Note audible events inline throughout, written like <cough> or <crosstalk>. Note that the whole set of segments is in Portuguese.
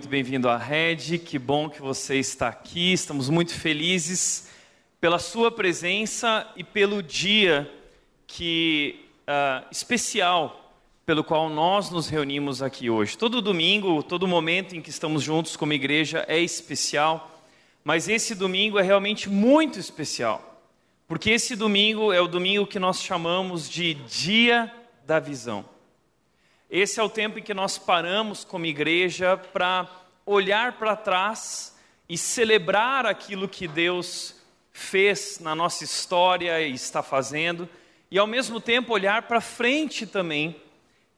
muito bem-vindo à Rede, que bom que você está aqui, estamos muito felizes pela sua presença e pelo dia que uh, especial pelo qual nós nos reunimos aqui hoje. Todo domingo, todo momento em que estamos juntos como igreja é especial, mas esse domingo é realmente muito especial, porque esse domingo é o domingo que nós chamamos de Dia da Visão. Esse é o tempo em que nós paramos como igreja para olhar para trás e celebrar aquilo que Deus fez na nossa história e está fazendo, e ao mesmo tempo olhar para frente também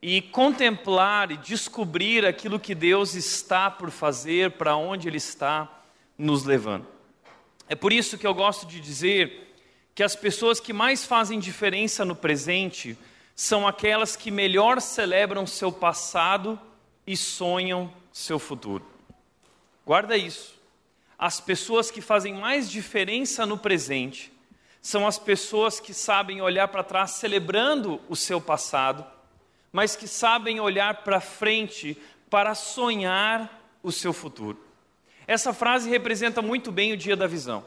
e contemplar e descobrir aquilo que Deus está por fazer, para onde Ele está nos levando. É por isso que eu gosto de dizer que as pessoas que mais fazem diferença no presente são aquelas que melhor celebram seu passado e sonham seu futuro. Guarda isso. As pessoas que fazem mais diferença no presente são as pessoas que sabem olhar para trás celebrando o seu passado, mas que sabem olhar para frente para sonhar o seu futuro. Essa frase representa muito bem o dia da visão.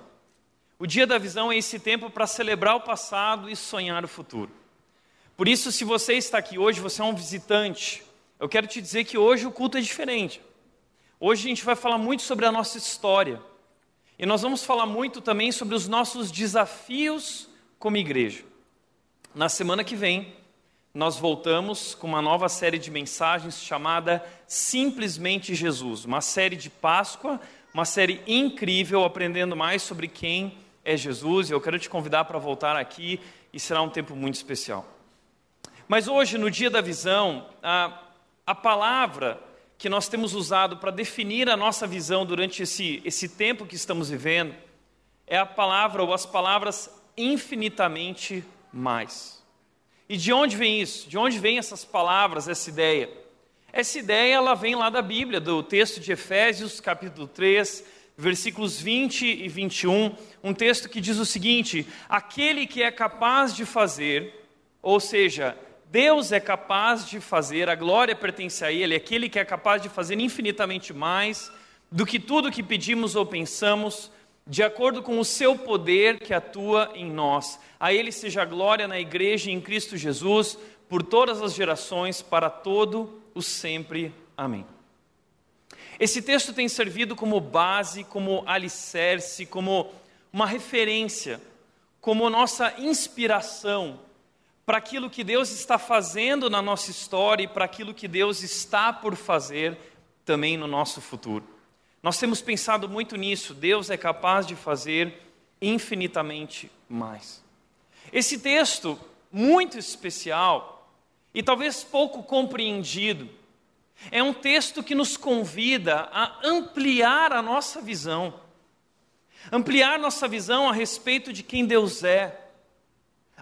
O dia da visão é esse tempo para celebrar o passado e sonhar o futuro. Por isso, se você está aqui hoje, você é um visitante, eu quero te dizer que hoje o culto é diferente. Hoje a gente vai falar muito sobre a nossa história. E nós vamos falar muito também sobre os nossos desafios como igreja. Na semana que vem, nós voltamos com uma nova série de mensagens chamada Simplesmente Jesus, uma série de Páscoa, uma série incrível, aprendendo mais sobre quem é Jesus. Eu quero te convidar para voltar aqui e será um tempo muito especial. Mas hoje, no dia da visão, a, a palavra que nós temos usado para definir a nossa visão durante esse, esse tempo que estamos vivendo é a palavra ou as palavras infinitamente mais. E de onde vem isso? De onde vem essas palavras, essa ideia? Essa ideia ela vem lá da Bíblia, do texto de Efésios, capítulo 3, versículos 20 e 21, um texto que diz o seguinte: Aquele que é capaz de fazer, ou seja, Deus é capaz de fazer, a glória pertence a Ele, aquele que é capaz de fazer infinitamente mais do que tudo que pedimos ou pensamos, de acordo com o seu poder que atua em nós. A Ele seja a glória na igreja em Cristo Jesus, por todas as gerações, para todo o sempre. Amém. Esse texto tem servido como base, como alicerce, como uma referência, como nossa inspiração para aquilo que Deus está fazendo na nossa história e para aquilo que Deus está por fazer também no nosso futuro. Nós temos pensado muito nisso, Deus é capaz de fazer infinitamente mais. Esse texto, muito especial e talvez pouco compreendido, é um texto que nos convida a ampliar a nossa visão, ampliar nossa visão a respeito de quem Deus é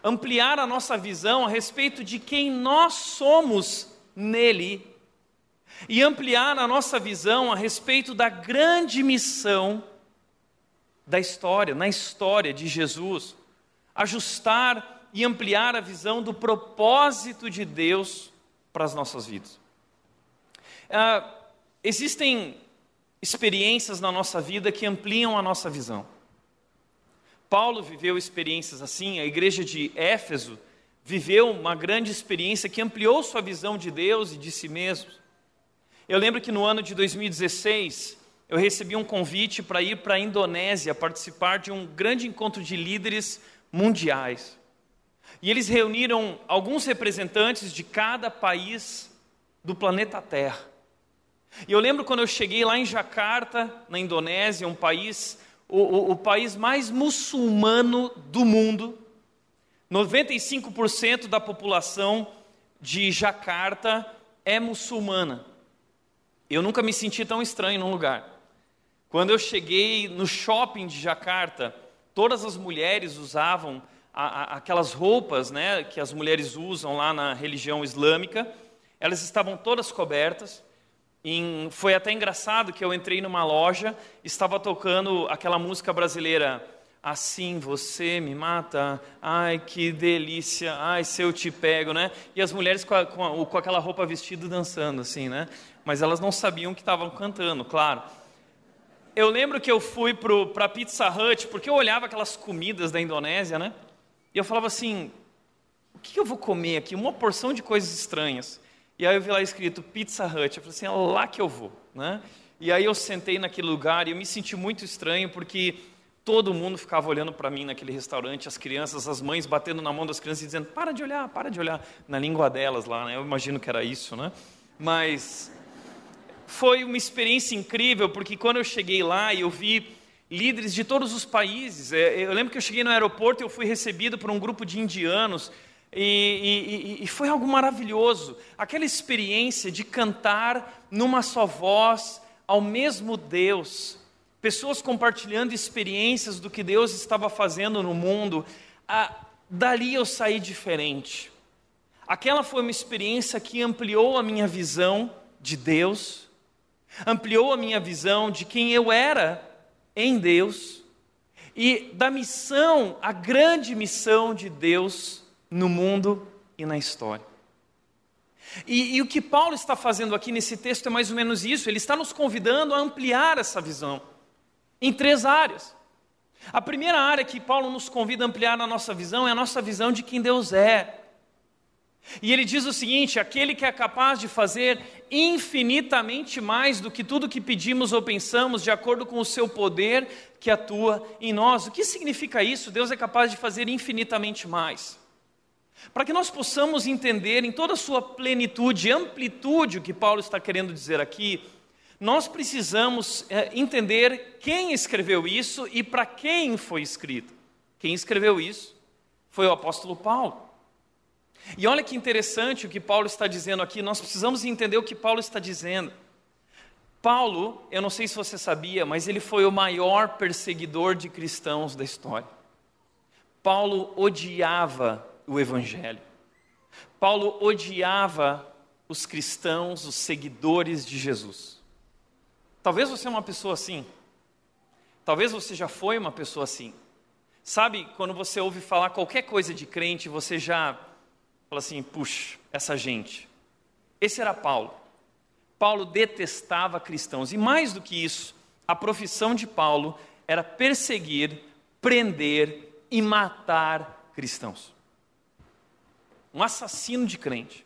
ampliar a nossa visão a respeito de quem nós somos nele e ampliar a nossa visão a respeito da grande missão da história, na história de Jesus, ajustar e ampliar a visão do propósito de Deus para as nossas vidas. Ah, existem experiências na nossa vida que ampliam a nossa visão. Paulo viveu experiências assim, a igreja de Éfeso viveu uma grande experiência que ampliou sua visão de Deus e de si mesmo. Eu lembro que no ano de 2016, eu recebi um convite para ir para a Indonésia participar de um grande encontro de líderes mundiais. E eles reuniram alguns representantes de cada país do planeta Terra. E eu lembro quando eu cheguei lá em Jakarta, na Indonésia, um país, o, o, o país mais muçulmano do mundo. 95% da população de Jakarta é muçulmana. Eu nunca me senti tão estranho num lugar. Quando eu cheguei no shopping de Jakarta, todas as mulheres usavam a, a, aquelas roupas né, que as mulheres usam lá na religião islâmica. Elas estavam todas cobertas. Em, foi até engraçado que eu entrei numa loja, estava tocando aquela música brasileira, Assim você me mata, ai que delícia, ai se eu te pego, né? E as mulheres com, a, com, a, com aquela roupa vestida dançando, assim, né? Mas elas não sabiam que estavam cantando, claro. Eu lembro que eu fui para Pizza Hut, porque eu olhava aquelas comidas da Indonésia, né? E eu falava assim: o que eu vou comer aqui? Uma porção de coisas estranhas. E aí eu vi lá escrito Pizza Hut. Eu falei assim, é lá que eu vou, né? E aí eu sentei naquele lugar e eu me senti muito estranho porque todo mundo ficava olhando para mim naquele restaurante, as crianças, as mães batendo na mão das crianças e dizendo: "Para de olhar, para de olhar", na língua delas lá, né? Eu imagino que era isso, né? Mas foi uma experiência incrível porque quando eu cheguei lá e eu vi líderes de todos os países, é, eu lembro que eu cheguei no aeroporto e eu fui recebido por um grupo de indianos e, e, e, foi algo maravilhoso. Aquela experiência de cantar numa só voz ao mesmo Deus, pessoas compartilhando experiências do que Deus estava fazendo no mundo, ah, dali eu saí diferente. Aquela foi uma experiência que ampliou a minha visão de Deus, ampliou a minha visão de quem eu era em Deus e da missão, a grande missão de Deus no mundo e na história. E, e, o que Paulo está fazendo aqui nesse texto é mais ou menos isso, ele está nos convidando a ampliar essa visão em três áreas. A primeira área que Paulo nos convida a ampliar na nossa visão é a nossa visão de quem Deus é. E ele diz o seguinte: aquele que é capaz de fazer infinitamente mais do que tudo que pedimos ou pensamos, de acordo com o seu poder que atua em nós. O que significa isso? Deus é capaz de fazer infinitamente mais. Para que nós possamos entender em toda a sua plenitude, amplitude, o que Paulo está querendo dizer aqui, nós precisamos é, entender quem escreveu isso e para quem foi escrito. Quem escreveu isso foi o apóstolo Paulo. E olha que interessante o que Paulo está dizendo aqui, nós precisamos entender o que Paulo está dizendo. Paulo, eu não sei se você sabia, mas ele foi o maior perseguidor de cristãos da história. Paulo odiava o Evangelho. Paulo odiava os cristãos, os seguidores de Jesus. Talvez você é uma pessoa assim. Talvez você já foi uma pessoa assim. Sabe, quando você ouve falar qualquer coisa de crente, você já fala assim: puxa, essa gente. Esse era Paulo. Paulo detestava cristãos. E mais do que isso, a profissão de Paulo era perseguir, prender e matar cristãos um assassino de crente.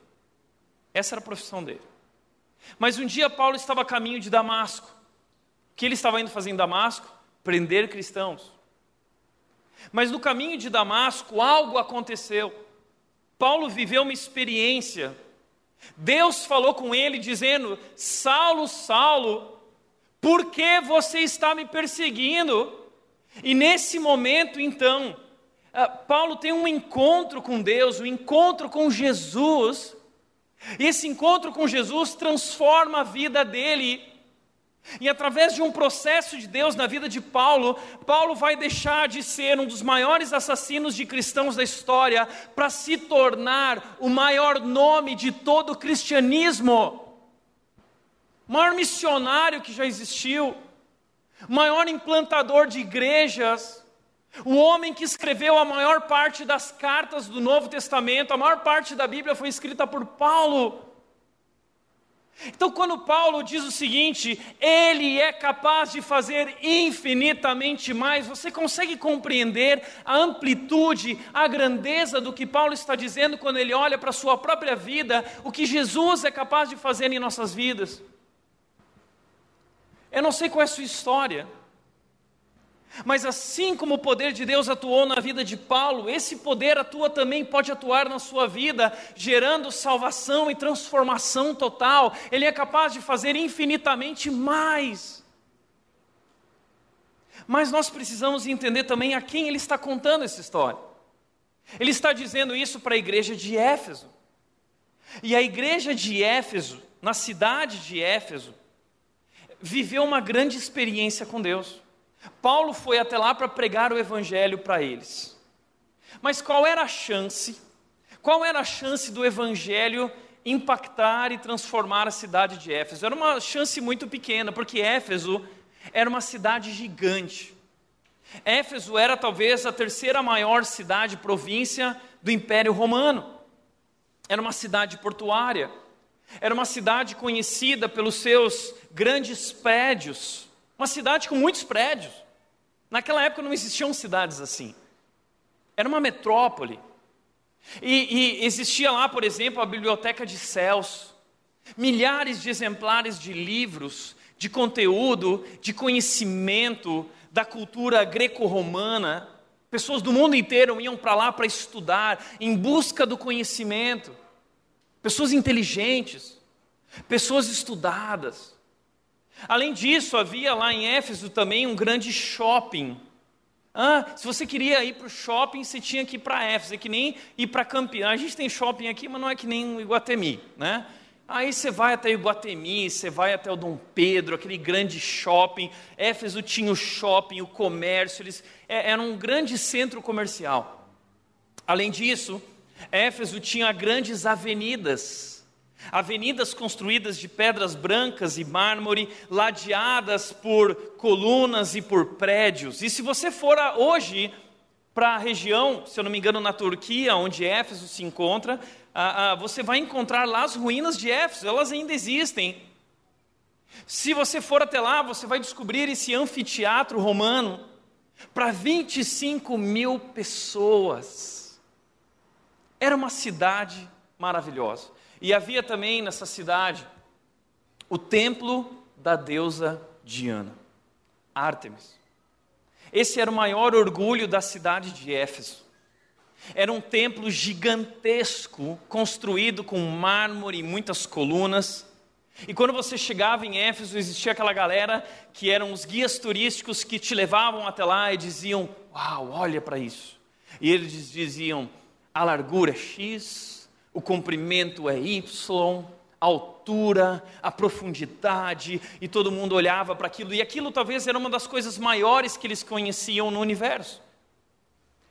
Essa era a profissão dele. Mas um dia Paulo estava a caminho de Damasco. O que ele estava indo fazer em Damasco? Prender cristãos. Mas no caminho de Damasco algo aconteceu. Paulo viveu uma experiência. Deus falou com ele dizendo: Saulo, Saulo, por que você está me perseguindo? E nesse momento, então, Paulo tem um encontro com Deus, um encontro com Jesus, e esse encontro com Jesus transforma a vida dele. E através de um processo de Deus na vida de Paulo, Paulo vai deixar de ser um dos maiores assassinos de cristãos da história para se tornar o maior nome de todo o cristianismo, o maior missionário que já existiu, maior implantador de igrejas, o homem que escreveu a maior parte das cartas do Novo Testamento, a maior parte da Bíblia foi escrita por Paulo. Então, quando Paulo diz o seguinte, ele é capaz de fazer infinitamente mais, você consegue compreender a amplitude, a grandeza do que Paulo está dizendo quando ele olha para a sua própria vida, o que Jesus é capaz de fazer em nossas vidas? Eu não sei qual é a sua história, mas assim como o poder de Deus atuou na vida de Paulo, esse poder atua também, pode atuar na sua vida, gerando salvação e transformação total. Ele é capaz de fazer infinitamente mais. Mas nós precisamos entender também a quem ele está contando essa história. Ele está dizendo isso para a igreja de Éfeso. E a igreja de Éfeso, na cidade de Éfeso, viveu uma grande experiência com Deus. Paulo foi até lá para pregar o evangelho para eles. Mas qual era a chance? Qual era a chance do evangelho impactar e transformar a cidade de Éfeso? Era uma chance muito pequena, porque Éfeso era uma cidade gigante. Éfeso era talvez a terceira maior cidade província do Império Romano. Era uma cidade portuária. Era uma cidade conhecida pelos seus grandes prédios uma cidade com muitos prédios. Naquela época não existiam cidades assim. Era uma metrópole. E, e existia lá, por exemplo, a Biblioteca de Céus. Milhares de exemplares de livros, de conteúdo, de conhecimento da cultura greco-romana. Pessoas do mundo inteiro iam para lá para estudar, em busca do conhecimento. Pessoas inteligentes, pessoas estudadas. Além disso, havia lá em Éfeso também um grande shopping. Ah, se você queria ir para o shopping, você tinha que ir para Éfeso, é que nem ir para Campinas. A gente tem shopping aqui, mas não é que nem o Iguatemi, né? Aí você vai até Iguatemi, você vai até o Dom Pedro, aquele grande shopping. Éfeso tinha o shopping, o comércio, eles é, era um grande centro comercial. Além disso, Éfeso tinha grandes avenidas Avenidas construídas de pedras brancas e mármore, ladeadas por colunas e por prédios. E se você for hoje para a região, se eu não me engano, na Turquia, onde Éfeso se encontra, você vai encontrar lá as ruínas de Éfeso, elas ainda existem. Se você for até lá, você vai descobrir esse anfiteatro romano para 25 mil pessoas. Era uma cidade maravilhosa. E havia também nessa cidade o templo da deusa Diana, Ártemis. Esse era o maior orgulho da cidade de Éfeso. Era um templo gigantesco, construído com mármore e muitas colunas. E quando você chegava em Éfeso, existia aquela galera que eram os guias turísticos que te levavam até lá e diziam: Uau, olha para isso. E eles diziam: a largura é X, o comprimento é Y, a altura, a profundidade, e todo mundo olhava para aquilo, e aquilo talvez era uma das coisas maiores que eles conheciam no universo.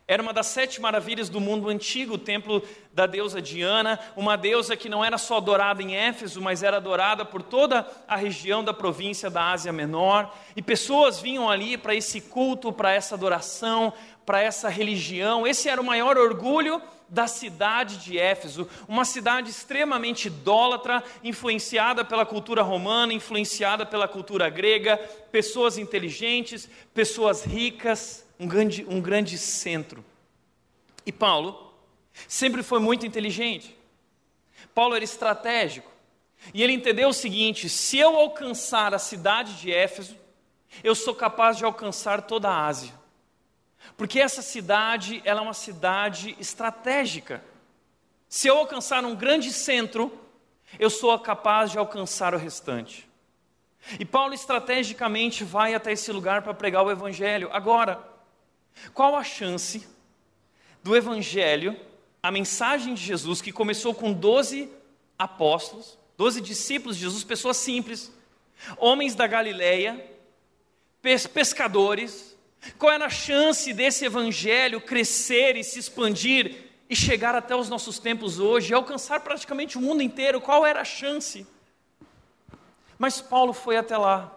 Era uma das sete maravilhas do mundo antigo, o templo da deusa Diana, uma deusa que não era só adorada em Éfeso, mas era adorada por toda a região da província da Ásia Menor. E pessoas vinham ali para esse culto, para essa adoração, para essa religião. Esse era o maior orgulho da cidade de Éfeso, uma cidade extremamente idólatra, influenciada pela cultura romana, influenciada pela cultura grega, pessoas inteligentes, pessoas ricas, um grande, um grande centro. E Paulo sempre foi muito inteligente. Paulo era estratégico. E ele entendeu o seguinte: se eu alcançar a cidade de Éfeso, eu sou capaz de alcançar toda a Ásia. Porque essa cidade, ela é uma cidade estratégica. Se eu alcançar um grande centro, eu sou capaz de alcançar o restante. E Paulo estrategicamente vai até esse lugar para pregar o evangelho. Agora, qual a chance do evangelho, a mensagem de Jesus que começou com 12 apóstolos, 12 discípulos de Jesus, pessoas simples, homens da Galileia, pescadores, qual era a chance desse evangelho crescer e se expandir e chegar até os nossos tempos hoje, e alcançar praticamente o mundo inteiro? Qual era a chance? Mas Paulo foi até lá,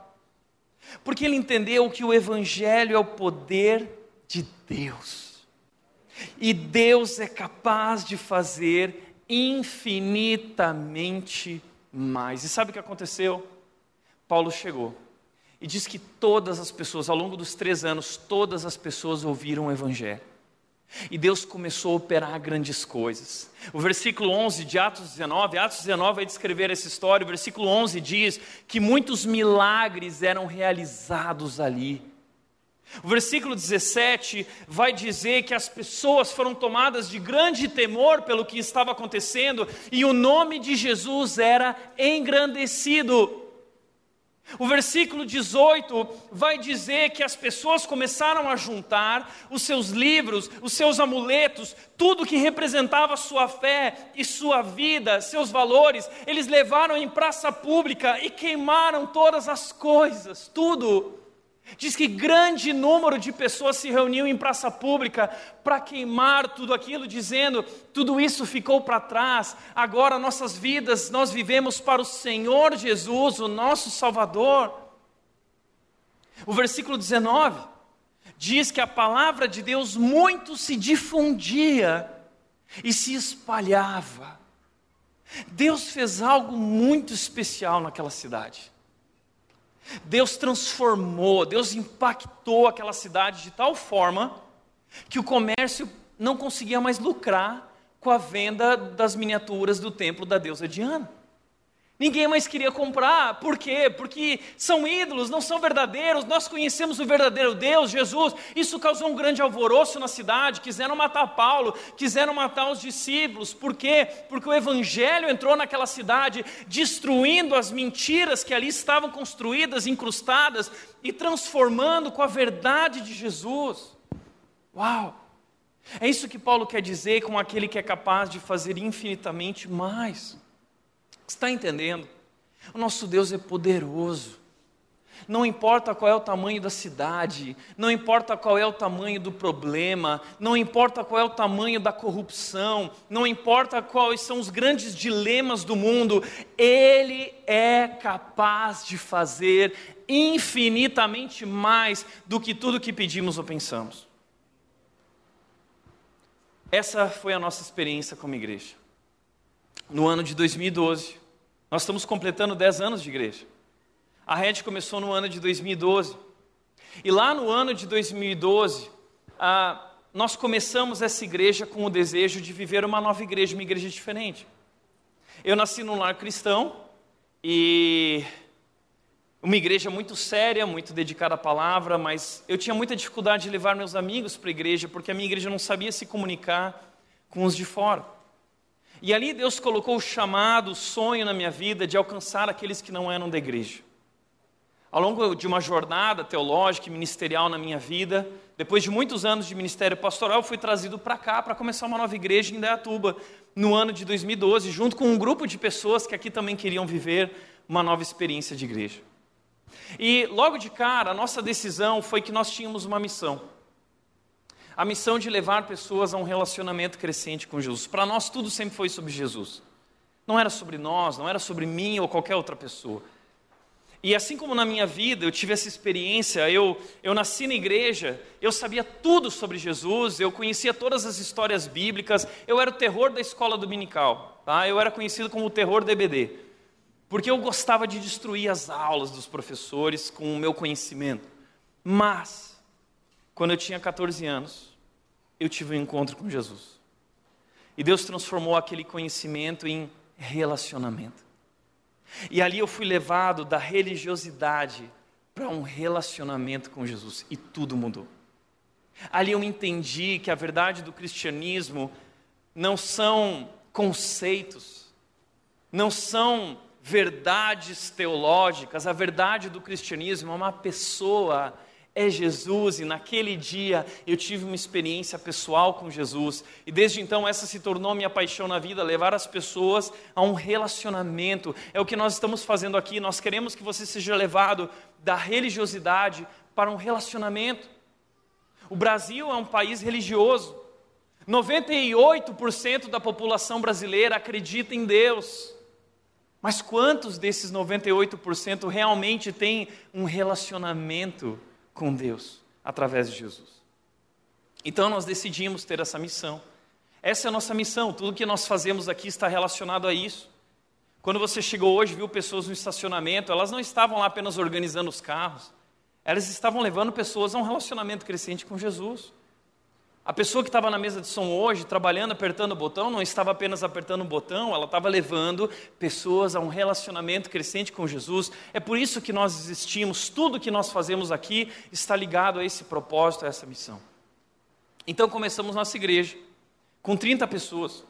porque ele entendeu que o evangelho é o poder de Deus. E Deus é capaz de fazer infinitamente mais. E sabe o que aconteceu? Paulo chegou e diz que todas as pessoas, ao longo dos três anos, todas as pessoas ouviram o Evangelho. E Deus começou a operar grandes coisas. O versículo 11 de Atos 19, Atos 19 vai descrever essa história. O versículo 11 diz que muitos milagres eram realizados ali. O versículo 17 vai dizer que as pessoas foram tomadas de grande temor pelo que estava acontecendo e o nome de Jesus era engrandecido. O versículo 18 vai dizer que as pessoas começaram a juntar os seus livros, os seus amuletos, tudo que representava sua fé e sua vida, seus valores, eles levaram em praça pública e queimaram todas as coisas, tudo. Diz que grande número de pessoas se reuniu em praça pública para queimar tudo aquilo, dizendo: tudo isso ficou para trás, agora nossas vidas nós vivemos para o Senhor Jesus, o nosso Salvador. O versículo 19 diz que a palavra de Deus muito se difundia e se espalhava. Deus fez algo muito especial naquela cidade. Deus transformou, Deus impactou aquela cidade de tal forma que o comércio não conseguia mais lucrar com a venda das miniaturas do templo da deusa Diana. Ninguém mais queria comprar, por quê? Porque são ídolos, não são verdadeiros. Nós conhecemos o verdadeiro Deus, Jesus. Isso causou um grande alvoroço na cidade. Quiseram matar Paulo, quiseram matar os discípulos. Por quê? Porque o evangelho entrou naquela cidade, destruindo as mentiras que ali estavam construídas, incrustadas e transformando com a verdade de Jesus. Uau! É isso que Paulo quer dizer com aquele que é capaz de fazer infinitamente mais. Está entendendo? O nosso Deus é poderoso. Não importa qual é o tamanho da cidade, não importa qual é o tamanho do problema, não importa qual é o tamanho da corrupção, não importa quais são os grandes dilemas do mundo, Ele é capaz de fazer infinitamente mais do que tudo que pedimos ou pensamos. Essa foi a nossa experiência como igreja. No ano de 2012, nós estamos completando 10 anos de igreja. A rede começou no ano de 2012. E lá no ano de 2012, ah, nós começamos essa igreja com o desejo de viver uma nova igreja, uma igreja diferente. Eu nasci num lar cristão e uma igreja muito séria, muito dedicada à palavra, mas eu tinha muita dificuldade de levar meus amigos para a igreja, porque a minha igreja não sabia se comunicar com os de fora. E ali Deus colocou o chamado, o sonho na minha vida de alcançar aqueles que não eram da igreja. Ao longo de uma jornada teológica e ministerial na minha vida, depois de muitos anos de ministério pastoral, fui trazido para cá para começar uma nova igreja em Deatuba, no ano de 2012, junto com um grupo de pessoas que aqui também queriam viver uma nova experiência de igreja. E logo de cara, a nossa decisão foi que nós tínhamos uma missão a missão de levar pessoas a um relacionamento crescente com Jesus. Para nós, tudo sempre foi sobre Jesus. Não era sobre nós, não era sobre mim ou qualquer outra pessoa. E assim como na minha vida eu tive essa experiência, eu, eu nasci na igreja, eu sabia tudo sobre Jesus, eu conhecia todas as histórias bíblicas, eu era o terror da escola dominical, tá? eu era conhecido como o terror do EBD, porque eu gostava de destruir as aulas dos professores com o meu conhecimento. Mas, quando eu tinha 14 anos, eu tive um encontro com Jesus. E Deus transformou aquele conhecimento em relacionamento. E ali eu fui levado da religiosidade para um relacionamento com Jesus e tudo mudou. Ali eu entendi que a verdade do cristianismo não são conceitos, não são verdades teológicas, a verdade do cristianismo é uma pessoa é Jesus, e naquele dia eu tive uma experiência pessoal com Jesus, e desde então essa se tornou minha paixão na vida, levar as pessoas a um relacionamento. É o que nós estamos fazendo aqui, nós queremos que você seja levado da religiosidade para um relacionamento. O Brasil é um país religioso, 98% da população brasileira acredita em Deus. Mas quantos desses 98% realmente têm um relacionamento com Deus através de Jesus. Então nós decidimos ter essa missão. Essa é a nossa missão, tudo que nós fazemos aqui está relacionado a isso. Quando você chegou hoje, viu pessoas no estacionamento, elas não estavam lá apenas organizando os carros, elas estavam levando pessoas a um relacionamento crescente com Jesus. A pessoa que estava na mesa de som hoje, trabalhando, apertando o botão, não estava apenas apertando o botão, ela estava levando pessoas a um relacionamento crescente com Jesus. É por isso que nós existimos, tudo que nós fazemos aqui está ligado a esse propósito, a essa missão. Então começamos nossa igreja, com 30 pessoas.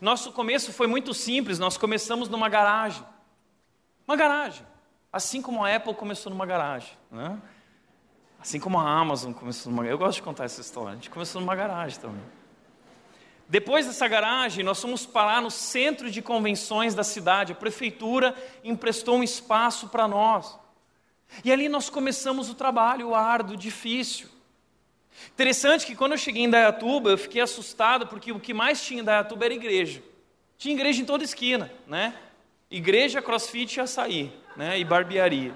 Nosso começo foi muito simples, nós começamos numa garagem. Uma garagem. Assim como a Apple começou numa garagem. Né? Assim como a Amazon começou numa Eu gosto de contar essa história. A gente começou numa garagem também. Depois dessa garagem, nós fomos parar no centro de convenções da cidade. A prefeitura emprestou um espaço para nós. E ali nós começamos o trabalho árduo, difícil. Interessante que quando eu cheguei em Dayatuba, eu fiquei assustado porque o que mais tinha em Dayatuba era igreja. Tinha igreja em toda esquina, né? Igreja, crossfit e açaí, né? E barbearia.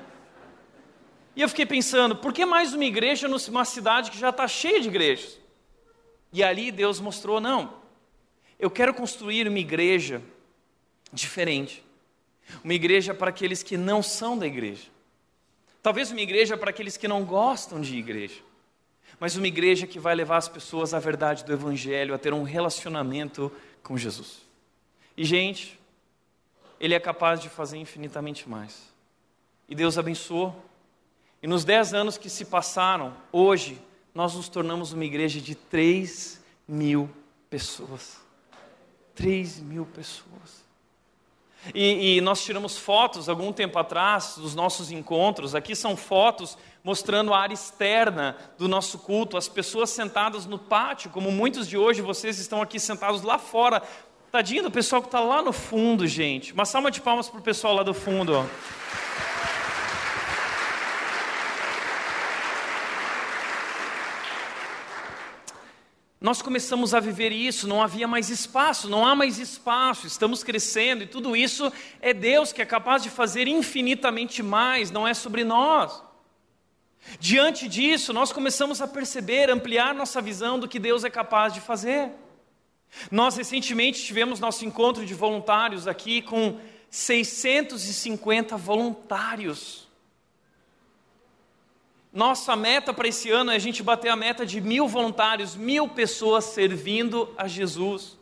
E eu fiquei pensando, por que mais uma igreja numa cidade que já está cheia de igrejas? E ali Deus mostrou, não, eu quero construir uma igreja diferente. Uma igreja para aqueles que não são da igreja. Talvez uma igreja para aqueles que não gostam de igreja. Mas uma igreja que vai levar as pessoas à verdade do Evangelho, a ter um relacionamento com Jesus. E, gente, Ele é capaz de fazer infinitamente mais. E Deus abençoou e nos dez anos que se passaram, hoje, nós nos tornamos uma igreja de 3 mil pessoas. 3 mil pessoas. E, e, nós tiramos fotos algum tempo atrás dos nossos encontros. Aqui são fotos mostrando a área externa do nosso culto, as pessoas sentadas no pátio, como muitos de hoje vocês estão aqui sentados lá fora. Tadinho do pessoal que está lá no fundo, gente. Uma salva de palmas para o pessoal lá do fundo. Ó. nós começamos a viver isso, não havia mais espaço, não há mais espaço, estamos crescendo e tudo isso é Deus que é capaz de fazer infinitamente mais, não é sobre nós. Diante disso, nós começamos a perceber, ampliar nossa visão do que Deus é capaz de fazer. Nós recentemente tivemos nosso encontro de voluntários aqui com 650 voluntários. Nossa meta para esse ano é a gente bater a meta de mil voluntários, mil pessoas servindo a Jesus.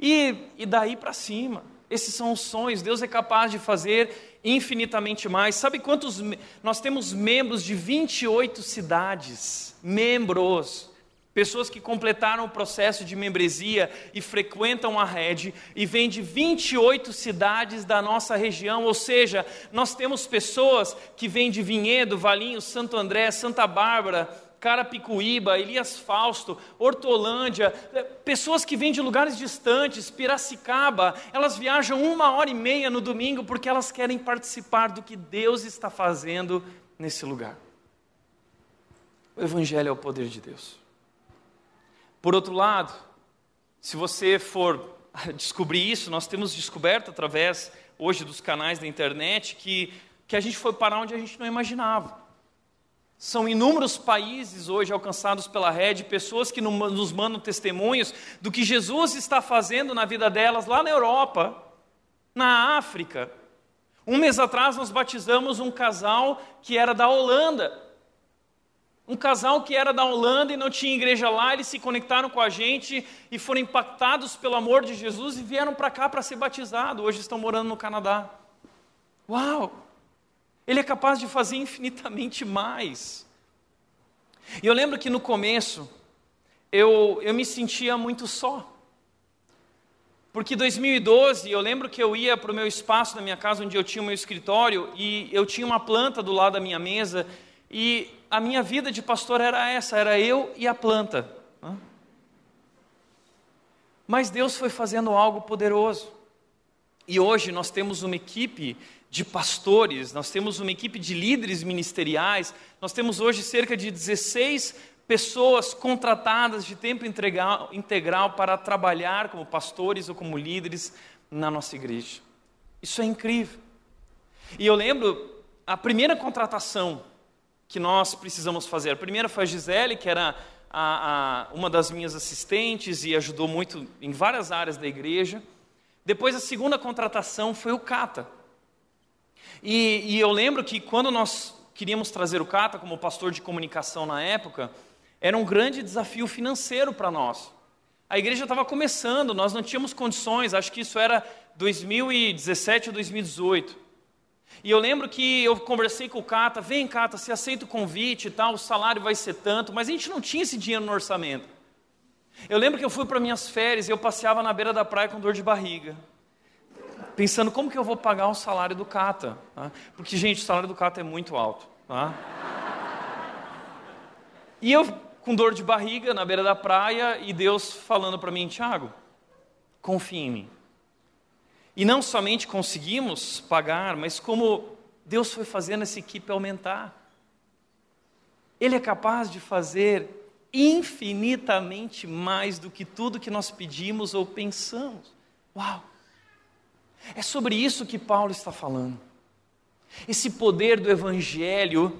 E, e daí para cima. Esses são os sonhos. Deus é capaz de fazer infinitamente mais. Sabe quantos. Nós temos membros de 28 cidades. Membros pessoas que completaram o processo de membresia e frequentam a rede e vêm de 28 cidades da nossa região, ou seja, nós temos pessoas que vêm de Vinhedo, Valinho, Santo André, Santa Bárbara, Carapicuíba, Elias Fausto, Hortolândia, eh, pessoas que vêm de lugares distantes, Piracicaba, elas viajam uma hora e meia no domingo porque elas querem participar do que Deus está fazendo nesse lugar. O Evangelho é o poder de Deus. Por outro lado, se você for <laughs> descobrir isso, nós temos descoberto através hoje dos canais da internet que, que a gente foi parar onde a gente não imaginava. São inúmeros países hoje alcançados pela rede, pessoas que nos mandam testemunhos do que Jesus está fazendo na vida delas lá na Europa, na África. Um mês atrás nós batizamos um casal que era da Holanda. Um casal que era da Holanda e não tinha igreja lá, eles se conectaram com a gente e foram impactados pelo amor de Jesus e vieram para cá para ser batizados. Hoje estão morando no Canadá. Uau! Ele é capaz de fazer infinitamente mais. E eu lembro que no começo eu, eu me sentia muito só. Porque 2012, eu lembro que eu ia para o meu espaço na minha casa, onde eu tinha o meu escritório, e eu tinha uma planta do lado da minha mesa, e a minha vida de pastor era essa, era eu e a planta. Mas Deus foi fazendo algo poderoso. E hoje nós temos uma equipe de pastores, nós temos uma equipe de líderes ministeriais, nós temos hoje cerca de 16 pessoas contratadas de tempo integral, para trabalhar como pastores ou como líderes na nossa igreja. Isso é incrível. E eu lembro a primeira contratação que nós precisamos fazer. A primeira foi a Gisele, que era a, a, uma das minhas assistentes e ajudou muito em várias áreas da igreja. Depois a segunda contratação foi o Cata. E, e, eu lembro que quando nós queríamos trazer o Cata como pastor de comunicação na época, era um grande desafio financeiro para nós. A igreja estava começando, nós não tínhamos condições, acho que isso era 2017 ou 2018. E eu lembro que eu conversei com o Cata, vem Cata, você aceita o convite e tal, o salário vai ser tanto, mas a gente não tinha esse dinheiro no orçamento. Eu lembro que eu fui para minhas férias e eu passeava na beira da praia com dor de barriga. Pensando como que eu vou pagar o salário do Cata. Tá? Porque, gente, o salário do Cata é muito alto. Tá? E eu com dor de barriga na beira da praia e Deus falando para mim, Tiago, confie em mim. E não somente conseguimos pagar, mas como Deus foi fazendo essa equipe aumentar. Ele é capaz de fazer infinitamente mais do que tudo que nós pedimos ou pensamos. Uau! É sobre isso que Paulo está falando. Esse poder do Evangelho,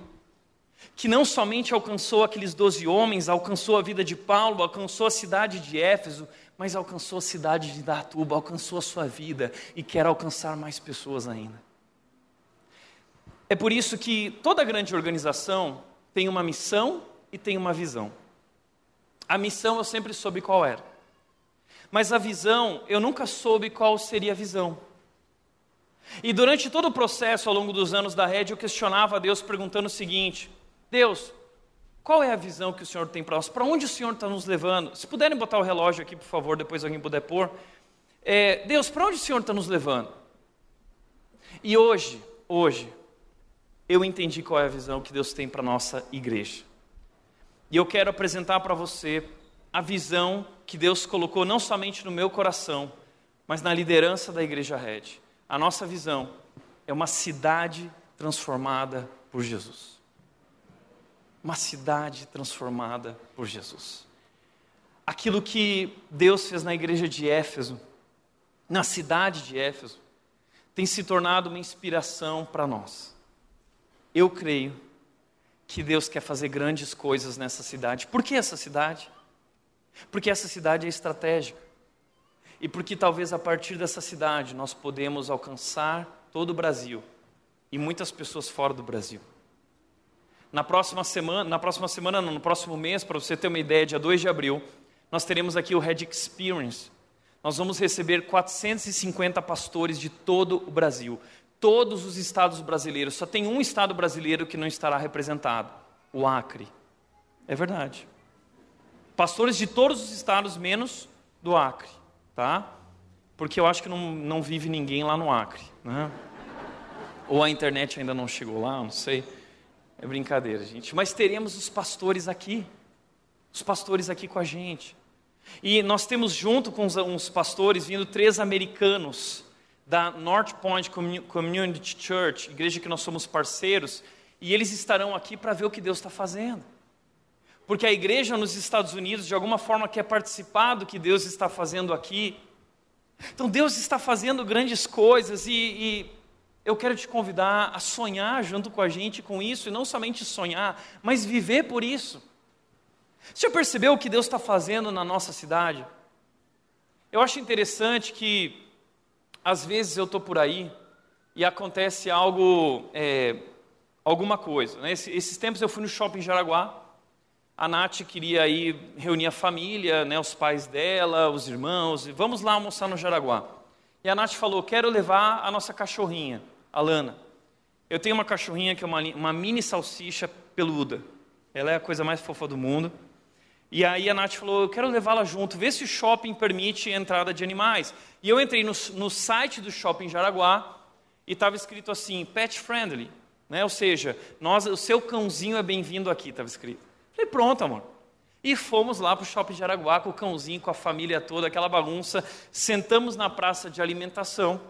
que não somente alcançou aqueles doze homens, alcançou a vida de Paulo, alcançou a cidade de Éfeso, mas alcançou a cidade de Datuba, alcançou a sua vida e quer alcançar mais pessoas ainda. É por isso que toda grande organização tem uma missão e tem uma visão. A missão eu sempre soube qual era. Mas a visão, eu nunca soube qual seria a visão. E durante todo o processo, ao longo dos anos da rede, eu questionava a Deus perguntando o seguinte: Deus, qual é a visão que o Senhor tem para nós? Para onde o Senhor está nos levando? Se puderem botar o relógio aqui, por favor, depois alguém puder pôr. É, Deus, para onde o Senhor está nos levando? E hoje, hoje, eu entendi qual é a visão que Deus tem para a nossa igreja. E eu quero apresentar para você a visão que Deus colocou não somente no meu coração, mas na liderança da Igreja Red. A nossa visão é uma cidade transformada por Jesus. Uma cidade transformada por Jesus. Aquilo que Deus fez na igreja de Éfeso, na cidade de Éfeso, tem se tornado uma inspiração para nós. Eu creio que Deus quer fazer grandes coisas nessa cidade. Por que essa cidade? Porque essa cidade é estratégica. E porque talvez a partir dessa cidade nós podemos alcançar todo o Brasil e muitas pessoas fora do Brasil. Na próxima semana, na próxima semana, não, no próximo mês, para você ter uma ideia, dia 2 de abril, nós teremos aqui o Red Experience. Nós vamos receber 450 pastores de todo o Brasil todos os estados brasileiros. Só tem um estado brasileiro que não estará representado: o Acre. É verdade. Pastores de todos os estados, menos do Acre, tá? Porque eu acho que não, não vive ninguém lá no Acre, né? Ou a internet ainda não chegou lá, não sei. É brincadeira, gente. Mas teremos os pastores aqui, os pastores aqui com a gente. E nós temos junto com os, pastores vindo três americanos da North Point Community Church, igreja que nós somos parceiros, e eles estarão aqui para ver o que Deus está fazendo. Porque a igreja nos Estados Unidos, de alguma forma, quer participar do que Deus está fazendo aqui. Então, Deus está fazendo grandes coisas e, e eu quero te convidar a sonhar junto com a gente com isso, e não somente sonhar, mas viver por isso. Você já percebeu o que Deus está fazendo na nossa cidade? Eu acho interessante que às vezes eu estou por aí e acontece algo, é, alguma coisa. Né? Esses, esses tempos eu fui no shopping Jaraguá, a Nath queria ir reunir a família, né, os pais dela, os irmãos, e vamos lá almoçar no Jaraguá. E a Nath falou: quero levar a nossa cachorrinha, a Lana. Eu tenho uma cachorrinha que é uma, uma mini salsicha peluda. Ela é a coisa mais fofa do mundo. E aí a Nath falou: Eu quero levá-la junto, ver se o shopping permite entrada de animais. E eu entrei no, no site do shopping Jaraguá e estava escrito assim: pet friendly. Né? Ou seja, nós, o seu cãozinho é bem-vindo aqui, estava escrito. Falei: Pronto, amor. E fomos lá para o shopping Jaraguá com o cãozinho, com a família toda, aquela bagunça. Sentamos na praça de alimentação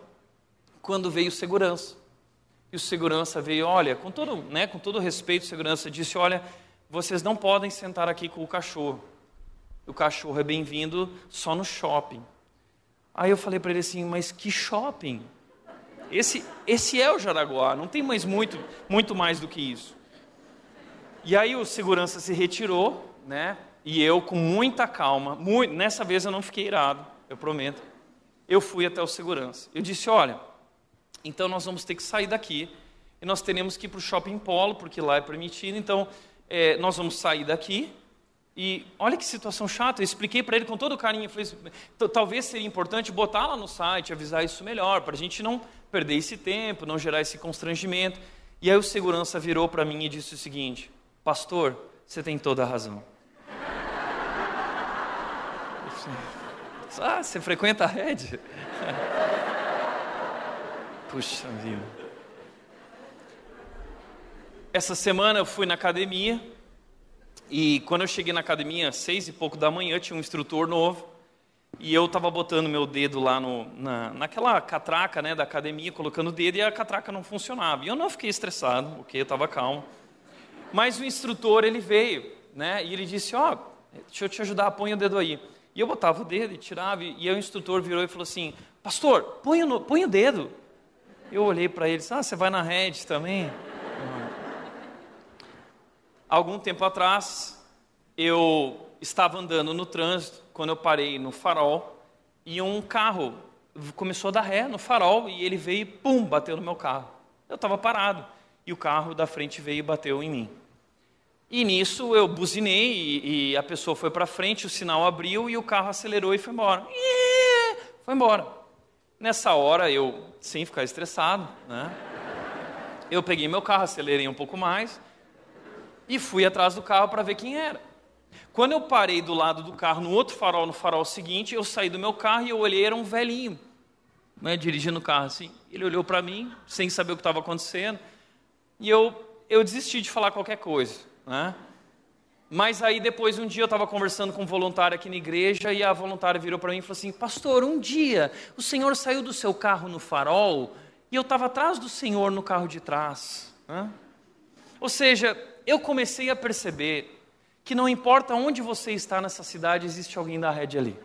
quando veio o segurança. E o segurança veio, olha, com todo, né, com todo respeito, o segurança disse: Olha vocês não podem sentar aqui com o cachorro. O cachorro é bem-vindo só no shopping. Aí eu falei para ele assim, mas que shopping? Esse, esse é o Jaraguá, não tem mais muito, muito mais do que isso. E aí o segurança se retirou, né? E eu, com muita calma, muito, nessa vez eu não fiquei irado, eu prometo. eu fui até o segurança. Eu disse: Olha, então nós vamos ter que sair daqui e nós teremos que ir para o shopping polo, porque lá é permitido. Então é, nós vamos sair daqui. E olha que situação chata. Eu expliquei para ele com todo carinho. Falei, talvez seria importante botar lá no site, avisar isso melhor, para a gente não perder esse tempo, não gerar esse constrangimento. E aí o segurança virou para mim e disse o seguinte: Pastor, você tem toda a razão. Ah, você frequenta a rede? <laughs> Puxa vida. Essa semana eu fui na academia e quando eu cheguei na academia, seis e pouco da manhã, tinha um instrutor novo e eu estava botando meu dedo lá no, na, naquela catraca né, da academia, colocando o dedo e a catraca não funcionava. E eu não fiquei estressado, ok, eu estava calmo. Mas o instrutor, ele veio, né, e ele disse, ó, oh, deixa eu te ajudar, põe o dedo aí. E eu botava o dedo e tirava, e aí o instrutor virou e falou assim, pastor, põe o, põe o dedo. Eu olhei para ele e disse, ah, você vai na rede também? Algum tempo atrás, eu estava andando no trânsito, quando eu parei no farol, e um carro começou a dar ré no farol, e ele veio e pum, bateu no meu carro. Eu estava parado, e o carro da frente veio e bateu em mim. E nisso eu buzinei e, e a pessoa foi para frente, o sinal abriu e o carro acelerou e foi embora. E foi embora. Nessa hora eu, sem ficar estressado, né? Eu peguei meu carro, acelerei um pouco mais e fui atrás do carro para ver quem era. Quando eu parei do lado do carro, no outro farol, no farol seguinte, eu saí do meu carro e eu olhei, era um velhinho, né, dirigindo o carro assim. Ele olhou para mim, sem saber o que estava acontecendo, e eu, eu desisti de falar qualquer coisa. Né? Mas aí depois, um dia eu estava conversando com um voluntário aqui na igreja e a voluntária virou para mim e falou assim: Pastor, um dia o senhor saiu do seu carro no farol e eu estava atrás do senhor no carro de trás. Né? Ou seja, eu comecei a perceber que não importa onde você está nessa cidade, existe alguém da rede ali.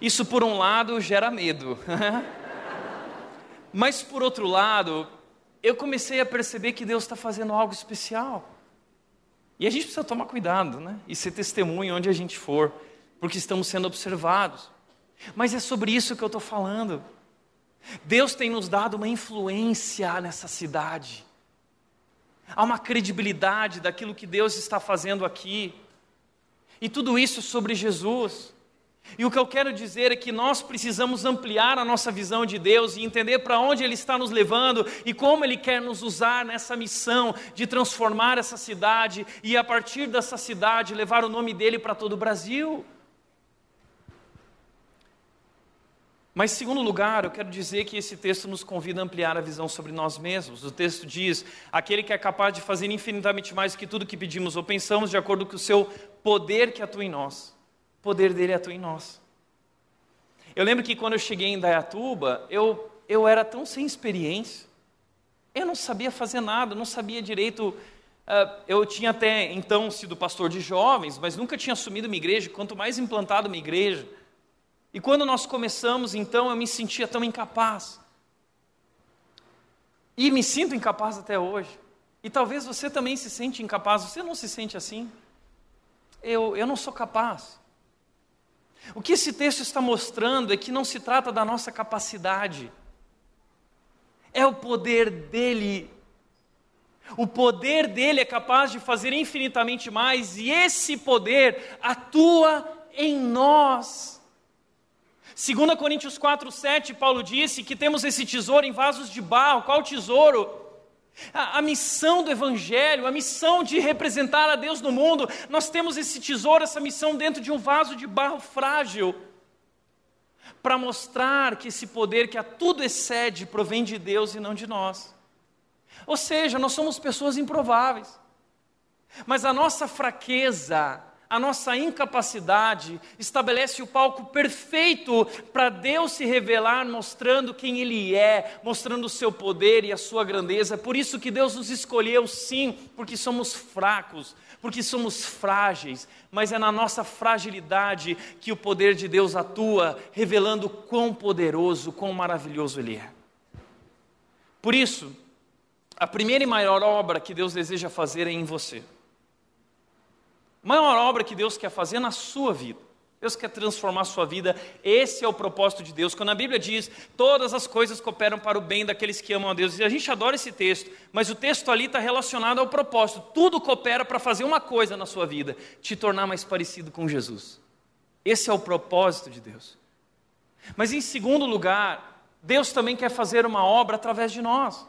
Isso, por um lado, gera medo. <laughs> Mas, por outro lado, eu comecei a perceber que Deus está fazendo algo especial. E a gente precisa tomar cuidado, né? E ser testemunho onde a gente for, porque estamos sendo observados. Mas é sobre isso que eu estou falando. Deus tem nos dado uma influência nessa cidade. Há uma credibilidade daquilo que Deus está fazendo aqui. E tudo isso sobre Jesus. E o que eu quero dizer é que nós precisamos ampliar a nossa visão de Deus e entender para onde Ele está nos levando e como Ele quer nos usar nessa missão de transformar essa cidade e, a partir dessa cidade, levar o nome dele para todo o Brasil. Mas, em segundo lugar, eu quero dizer que esse texto nos convida a ampliar a visão sobre nós mesmos. O texto diz: aquele que é capaz de fazer infinitamente mais que tudo que pedimos ou pensamos, de acordo com o seu poder que atua em nós. O poder dele atua em nós. Eu lembro que quando eu cheguei em Dayatuba, eu, eu era tão sem experiência. Eu não sabia fazer nada, não sabia direito. Uh, eu tinha até então sido pastor de jovens, mas nunca tinha assumido uma igreja, quanto mais implantado uma igreja. E quando nós começamos, então, eu me sentia tão incapaz. E me sinto incapaz até hoje. E talvez você também se sente incapaz, você não se sente assim? Eu, eu não sou capaz. O que esse texto está mostrando é que não se trata da nossa capacidade, é o poder dele. O poder dele é capaz de fazer infinitamente mais, e esse poder atua em nós. 2 Coríntios 4, 7, Paulo disse que temos esse tesouro em vasos de barro. Qual tesouro? A, a, missão do Evangelho, a missão de representar a Deus no mundo, nós temos esse tesouro, essa missão dentro de um vaso de barro frágil, para mostrar que esse poder que a tudo excede provém de Deus e não de nós. Ou seja, nós somos pessoas improváveis, mas a nossa fraqueza, a nossa incapacidade estabelece o palco perfeito para Deus se revelar, mostrando quem Ele é, mostrando o seu poder e a sua grandeza. Por isso que Deus nos escolheu, sim, porque somos fracos, porque somos frágeis, mas é na nossa fragilidade que o poder de Deus atua, revelando quão poderoso, quão maravilhoso Ele é. Por isso, a primeira e maior obra que Deus deseja fazer é em você. Maior obra que Deus quer fazer na sua vida Deus quer transformar a sua vida, esse é o propósito de Deus. Quando a Bíblia diz, todas as coisas cooperam para o bem daqueles que amam a Deus, e a gente adora esse texto, mas o texto ali está relacionado ao propósito, tudo coopera para fazer uma coisa na sua vida, te tornar mais parecido com Jesus. Esse é o propósito de Deus. Mas em segundo lugar, Deus também quer fazer uma obra através de nós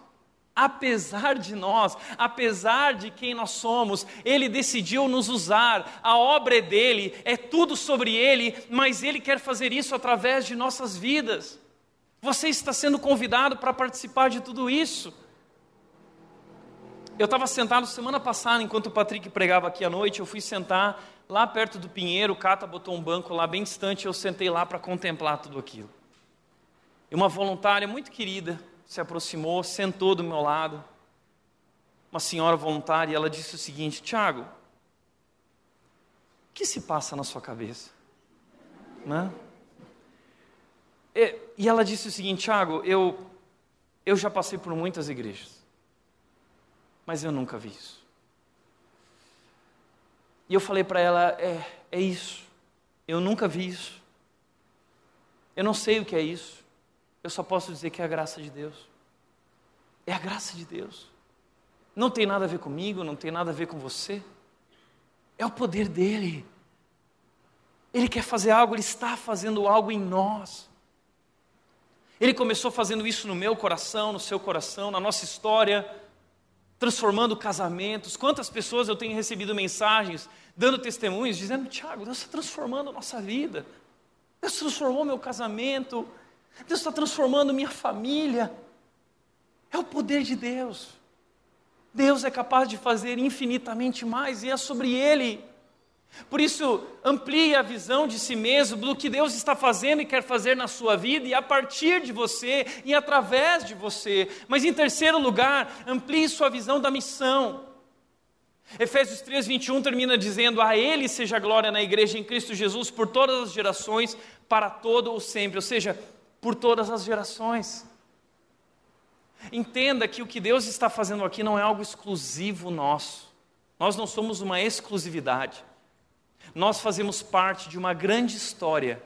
apesar de nós, apesar de quem nós somos, Ele decidiu nos usar, a obra é dele, é tudo sobre Ele, mas Ele quer fazer isso através de nossas vidas. Você está sendo convidado para participar de tudo isso. Eu estava sentado semana passada, enquanto o Patrick pregava aqui à noite, eu fui sentar lá perto do Pinheiro, o Cata botou um banco lá bem distante, eu sentei lá para contemplar tudo aquilo. E uma voluntária muito querida, se aproximou, sentou do meu lado, uma senhora voluntária, e ela disse o seguinte: Tiago, o que se passa na sua cabeça? Né? E, e ela disse o seguinte: Tiago, eu, eu já passei por muitas igrejas, mas eu nunca vi isso. E eu falei para ela: é, é isso, eu nunca vi isso, eu não sei o que é isso. Eu só posso dizer que é a graça de Deus. É a graça de Deus. Não tem nada a ver comigo, não tem nada a ver com você. É o poder dele. Ele quer fazer algo, ele está fazendo algo em nós. Ele começou fazendo isso no meu coração, no seu coração, na nossa história, transformando casamentos. Quantas pessoas eu tenho recebido mensagens, dando testemunhos, dizendo: Tiago, Deus está transformando a nossa vida. Deus transformou meu casamento. Deus está transformando minha família. É o poder de Deus. Deus é capaz de fazer infinitamente mais e é sobre Ele. Por isso, amplie a visão de si mesmo, do que Deus está fazendo e quer fazer na sua vida e a partir de você e através de você. Mas em terceiro lugar, amplie sua visão da missão. Efésios 3, 21 termina dizendo: A Ele seja glória na igreja em Cristo Jesus por todas as gerações, para todo ou sempre. Ou seja, por todas as gerações. Entenda que o que Deus está fazendo aqui não é algo exclusivo nosso. Nós não somos uma exclusividade. Nós fazemos parte de uma grande história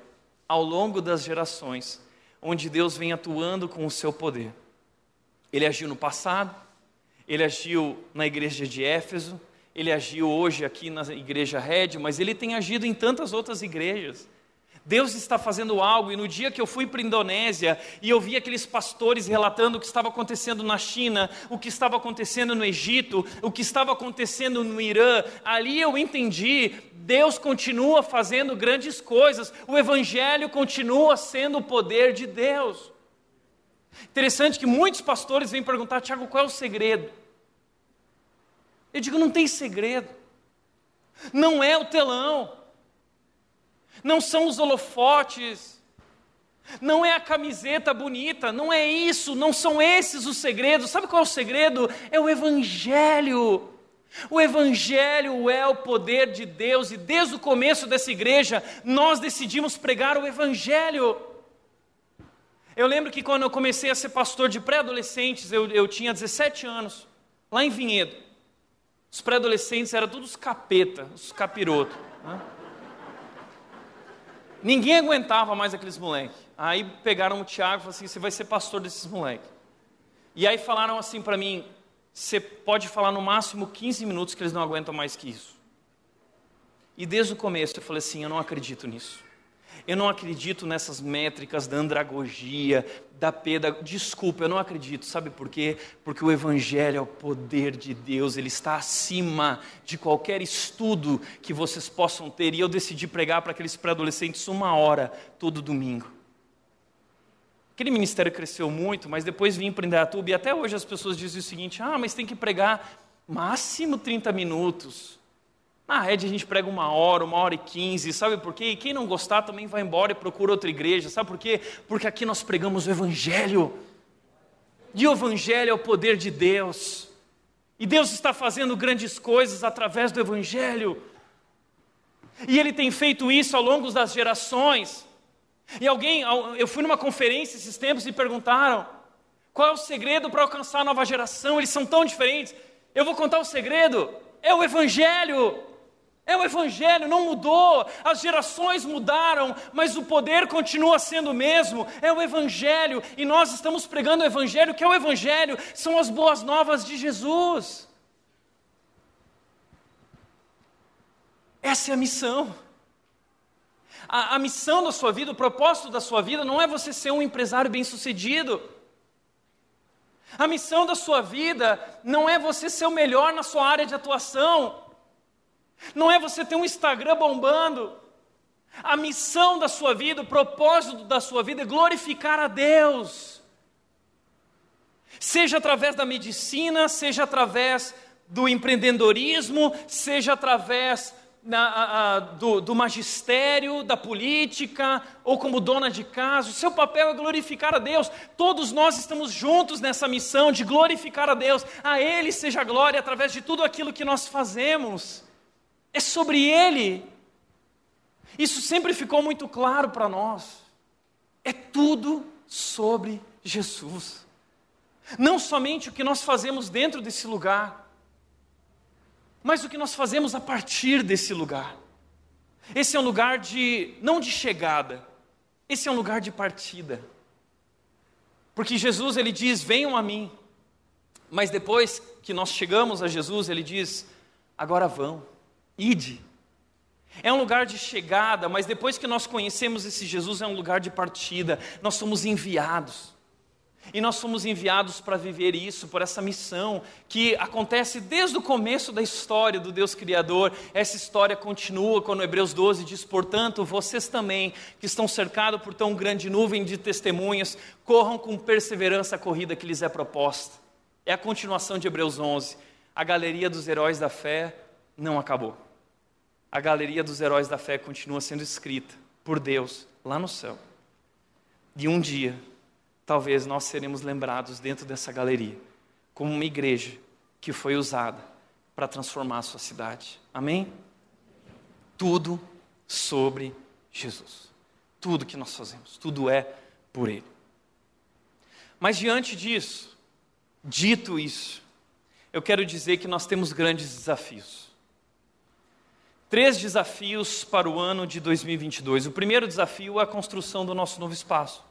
ao longo das gerações, onde Deus vem atuando com o seu poder. Ele agiu no passado, ele agiu na igreja de Éfeso, ele agiu hoje aqui na igreja Red, mas ele tem agido em tantas outras igrejas. Deus está fazendo algo, e no dia que eu fui para a Indonésia e eu vi aqueles pastores relatando o que estava acontecendo na China, o que estava acontecendo no Egito, o que estava acontecendo no Irã, ali eu entendi: Deus continua fazendo grandes coisas, o Evangelho continua sendo o poder de Deus. Interessante que muitos pastores vêm perguntar, Tiago, qual é o segredo? Eu digo, não tem segredo, não é o telão não são os holofotes, não é a camiseta bonita, não é isso, não são esses os segredos. Sabe qual é o segredo? É o Evangelho. O Evangelho é o poder de Deus e desde o começo dessa igreja nós decidimos pregar o Evangelho. Eu lembro que quando eu comecei a ser pastor de pré-adolescentes, eu, eu tinha 17 anos, lá em Vinhedo. Os pré-adolescentes eram todos capeta, os capirotos. Né? Ninguém aguentava mais aqueles moleques. Aí pegaram o Tiago e falaram assim: você vai ser pastor desses moleques. E aí falaram assim para mim: você pode falar no máximo 15 minutos que eles não aguentam mais que isso. E desde o começo eu falei assim: eu não acredito nisso. Eu não acredito nessas métricas da andragogia, da peda. Desculpa, eu não acredito. Sabe por quê? Porque o Evangelho é o poder de Deus, ele está acima de qualquer estudo que vocês possam ter. E eu decidi pregar para aqueles pré-adolescentes uma hora todo domingo. Aquele ministério cresceu muito, mas depois vim para Indaiatuba e até hoje as pessoas dizem o seguinte: ah, mas tem que pregar máximo 30 minutos. Na rede a gente prega uma hora, uma hora e quinze, sabe por quê? E quem não gostar também vai embora e procura outra igreja, sabe por quê? Porque aqui nós pregamos o Evangelho. E o Evangelho é o poder de Deus. E Deus está fazendo grandes coisas através do Evangelho. E Ele tem feito isso ao longo das gerações. E alguém, eu fui numa conferência esses tempos e perguntaram: qual é o segredo para alcançar a nova geração? Eles são tão diferentes. Eu vou contar o segredo: é o Evangelho. É o Evangelho, não mudou, as gerações mudaram, mas o poder continua sendo o mesmo. É o Evangelho, e nós estamos pregando o Evangelho, que é o Evangelho, são as boas novas de Jesus. Essa é a missão. A, a missão da sua vida, o propósito da sua vida, não é você ser um empresário bem-sucedido. A missão da sua vida não é você ser o melhor na sua área de atuação. Não é você ter um Instagram bombando. A missão da sua vida, o propósito da sua vida é glorificar a Deus. Seja através da medicina, seja através do empreendedorismo, seja através a, a, do, do magistério, da política, ou como dona de casa, o seu papel é glorificar a Deus. Todos nós estamos juntos nessa missão de glorificar a Deus. A Ele seja glória através de tudo aquilo que nós fazemos. É sobre Ele. Isso sempre ficou muito claro para nós. É tudo sobre Jesus. Não somente o que nós fazemos dentro desse lugar, mas o que nós fazemos a partir desse lugar. Esse é um lugar de, não de chegada, esse é um lugar de partida. Porque Jesus, ele diz: venham a mim. Mas depois que nós chegamos a Jesus, ele diz: agora vão. Ide. É um lugar de chegada, mas depois que nós conhecemos esse Jesus, é um lugar de partida. Nós somos enviados. E nós somos enviados para viver isso, por essa missão que acontece desde o começo da história do Deus Criador. Essa história continua quando Hebreus 12 diz: Portanto, vocês também, que estão cercados por tão grande nuvem de testemunhas, corram com perseverança a corrida que lhes é proposta. É a continuação de Hebreus 11. A galeria dos heróis da fé não acabou a galeria dos heróis da fé continua sendo escrita por Deus lá no céu. E um dia, talvez nós seremos lembrados dentro dessa galeria como uma igreja que foi usada para transformar a sua cidade. Amém? Tudo sobre Jesus. Tudo que nós fazemos, tudo é por Ele. Mas diante disso, dito isso, eu quero dizer que nós temos grandes desafios. Três desafios para o ano de 2022. O primeiro desafio é a construção do nosso novo espaço.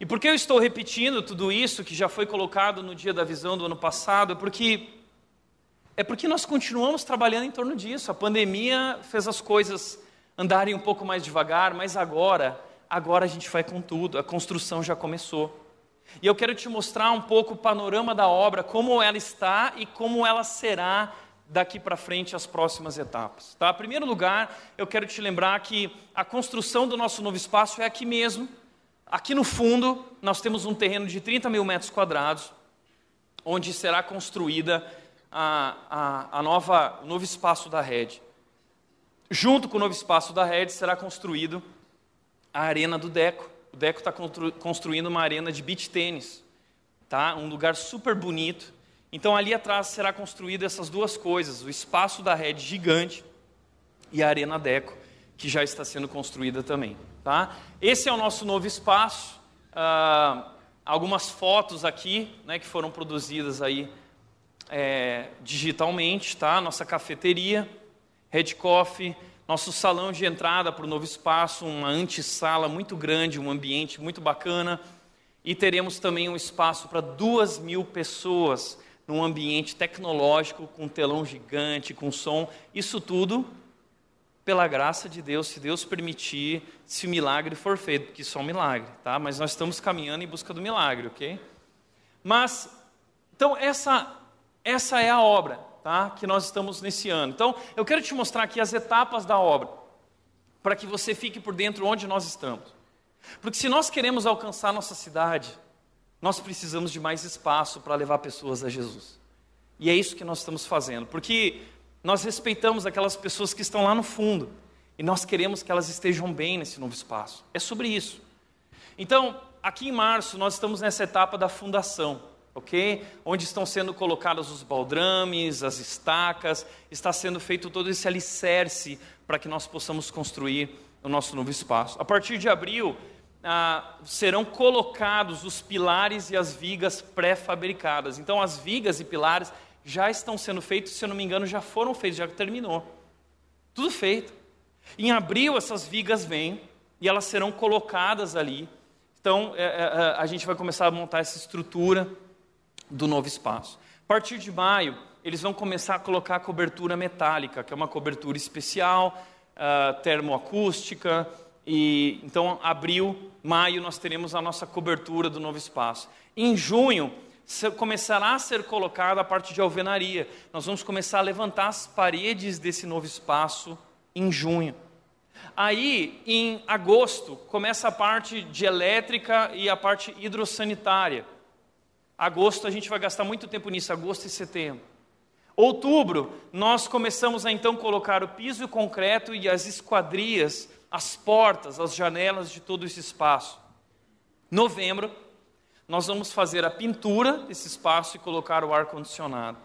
E por que eu estou repetindo tudo isso que já foi colocado no dia da visão do ano passado? É porque é porque nós continuamos trabalhando em torno disso. A pandemia fez as coisas andarem um pouco mais devagar, mas agora, agora a gente vai com tudo. A construção já começou. E eu quero te mostrar um pouco o panorama da obra, como ela está e como ela será daqui para frente as próximas etapas. Tá? Em primeiro lugar, eu quero te lembrar que a construção do nosso novo espaço é aqui mesmo. Aqui no fundo, nós temos um terreno de 30 mil metros quadrados, onde será construída a, a, a nova, o novo espaço da rede. Junto com o novo espaço da rede será construído a arena do Deco. O Deco está construindo uma arena de beach tênis, tá? um lugar super bonito, então ali atrás será construída essas duas coisas: o espaço da rede gigante e a arena Deco, que já está sendo construída também. Tá? Esse é o nosso novo espaço. Ah, algumas fotos aqui, né, que foram produzidas aí é, digitalmente, tá? Nossa cafeteria, Red Coffee, nosso salão de entrada para o novo espaço, uma antessala muito grande, um ambiente muito bacana. E teremos também um espaço para duas mil pessoas num ambiente tecnológico, com um telão gigante, com som, isso tudo pela graça de Deus, se Deus permitir, se o milagre for feito, porque isso é um milagre, tá? Mas nós estamos caminhando em busca do milagre, ok? Mas, então, essa, essa é a obra, tá? Que nós estamos nesse ano. Então, eu quero te mostrar aqui as etapas da obra, para que você fique por dentro onde nós estamos. Porque se nós queremos alcançar nossa cidade, nós precisamos de mais espaço para levar pessoas a Jesus. E é isso que nós estamos fazendo, porque nós respeitamos aquelas pessoas que estão lá no fundo e nós queremos que elas estejam bem nesse novo espaço. É sobre isso. Então, aqui em março, nós estamos nessa etapa da fundação, ok? Onde estão sendo colocados os baldrames, as estacas, está sendo feito todo esse alicerce para que nós possamos construir o nosso novo espaço. A partir de abril, ah, serão colocados os pilares e as vigas pré-fabricadas. Então, as vigas e pilares já estão sendo feitos, se eu não me engano, já foram feitos, já terminou. Tudo feito. Em abril, essas vigas vêm e elas serão colocadas ali. Então, é, é, é, a gente vai começar a montar essa estrutura do novo espaço. A partir de maio, eles vão começar a colocar a cobertura metálica, que é uma cobertura especial, uh, termoacústica. E então, abril, maio, nós teremos a nossa cobertura do novo espaço. Em junho, começará a ser colocada a parte de alvenaria. Nós vamos começar a levantar as paredes desse novo espaço em junho. Aí, em agosto, começa a parte de elétrica e a parte hidrossanitária. Agosto, a gente vai gastar muito tempo nisso, agosto e setembro. Outubro, nós começamos a então colocar o piso e o concreto e as esquadrias, as portas, as janelas de todo esse espaço. Novembro, nós vamos fazer a pintura desse espaço e colocar o ar-condicionado,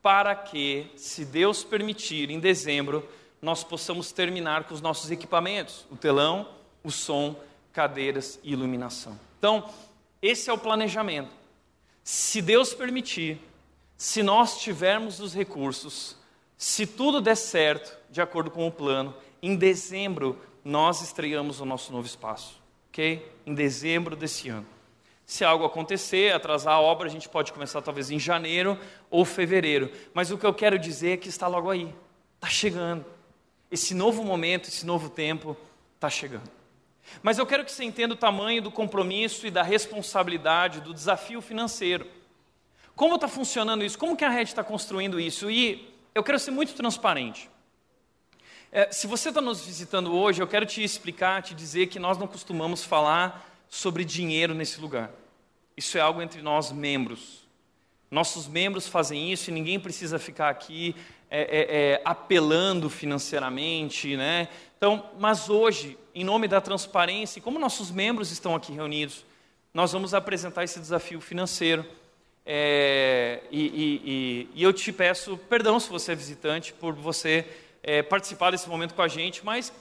para que, se Deus permitir, em dezembro, nós possamos terminar com os nossos equipamentos: o telão, o som, cadeiras e iluminação. Então, esse é o planejamento. Se Deus permitir, se nós tivermos os recursos, se tudo der certo, de acordo com o plano, em dezembro nós estreamos o nosso novo espaço, ok? Em dezembro desse ano. Se algo acontecer, atrasar a obra, a gente pode começar talvez em janeiro ou fevereiro. Mas o que eu quero dizer é que está logo aí, está chegando. Esse novo momento, esse novo tempo está chegando. Mas eu quero que você entenda o tamanho do compromisso e da responsabilidade, do desafio financeiro. Como está funcionando isso? Como que a rede está construindo isso? E eu quero ser muito transparente. É, se você está nos visitando hoje, eu quero te explicar, te dizer que nós não costumamos falar sobre dinheiro nesse lugar. Isso é algo entre nós membros. Nossos membros fazem isso e ninguém precisa ficar aqui é, é, é, apelando financeiramente, né? Então, mas hoje, em nome da transparência, como nossos membros estão aqui reunidos, nós vamos apresentar esse desafio financeiro. É, e, e, e, e, eu te peço perdão se você é visitante por você é, participar desse momento com a gente, mas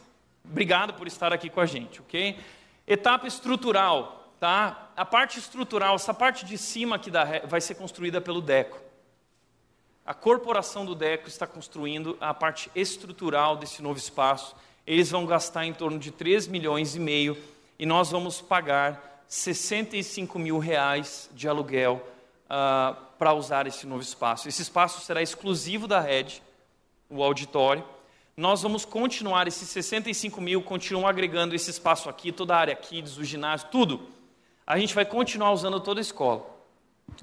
obrigado por estar aqui com a gente, ok? Etapa estrutural tá? A parte estrutural, essa parte de cima aqui da, vai ser construída pelo Deco. A corporação do Deco está construindo a parte estrutural desse novo espaço. Eles vão gastar em torno de 3 milhões e meio e nós vamos pagar 65 mil reais de aluguel uh, para usar esse novo espaço. Esse espaço será exclusivo da rede, o auditório. Nós vamos continuar esses 65 mil, continuam agregando esse espaço aqui, toda a área kids, o ginásio, tudo a gente vai continuar usando toda a escola.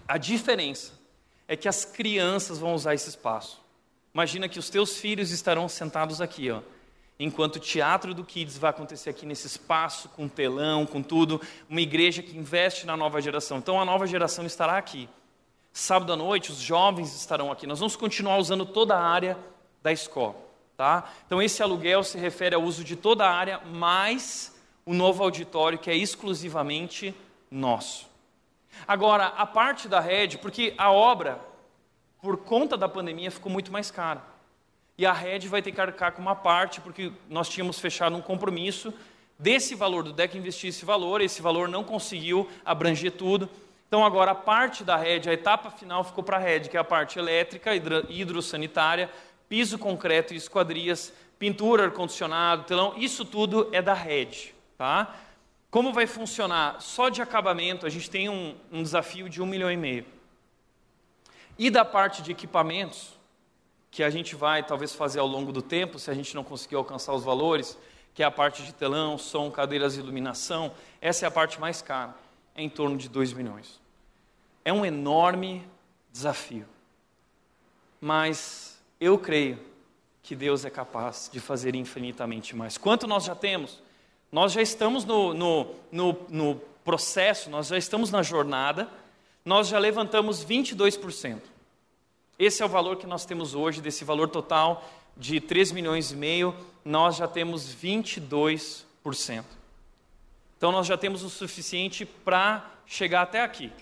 A diferença é que as crianças vão usar esse espaço. Imagina que os teus filhos estarão sentados aqui, ó, enquanto o teatro do Kids vai acontecer aqui nesse espaço, com telão, com tudo, uma igreja que investe na nova geração. Então a nova geração estará aqui. Sábado à noite, os jovens estarão aqui. Nós vamos continuar usando toda a área da escola. Tá? Então esse aluguel se refere ao uso de toda a área, mais o novo auditório, que é exclusivamente nosso. Agora, a parte da rede, porque a obra, por conta da pandemia, ficou muito mais cara. E a rede vai ter que arcar com uma parte, porque nós tínhamos fechado um compromisso desse valor, do DEC investir esse valor, esse valor não conseguiu abranger tudo. Então, agora, a parte da rede, a etapa final ficou para a rede, que é a parte elétrica, hidrossanitária, piso concreto esquadrias, pintura, ar-condicionado, telão, isso tudo é da rede. Tá? Como vai funcionar? Só de acabamento a gente tem um, um desafio de um milhão e meio. E da parte de equipamentos, que a gente vai talvez fazer ao longo do tempo, se a gente não conseguir alcançar os valores, que é a parte de telão, som, cadeiras e iluminação, essa é a parte mais cara, é em torno de 2 milhões. É um enorme desafio. Mas eu creio que Deus é capaz de fazer infinitamente mais. Quanto nós já temos? Nós já estamos no, no, no, no processo, nós já estamos na jornada, nós já levantamos 22%. Esse é o valor que nós temos hoje, desse valor total de 3 milhões e meio, nós já temos 22%. Então nós já temos o suficiente para chegar até aqui.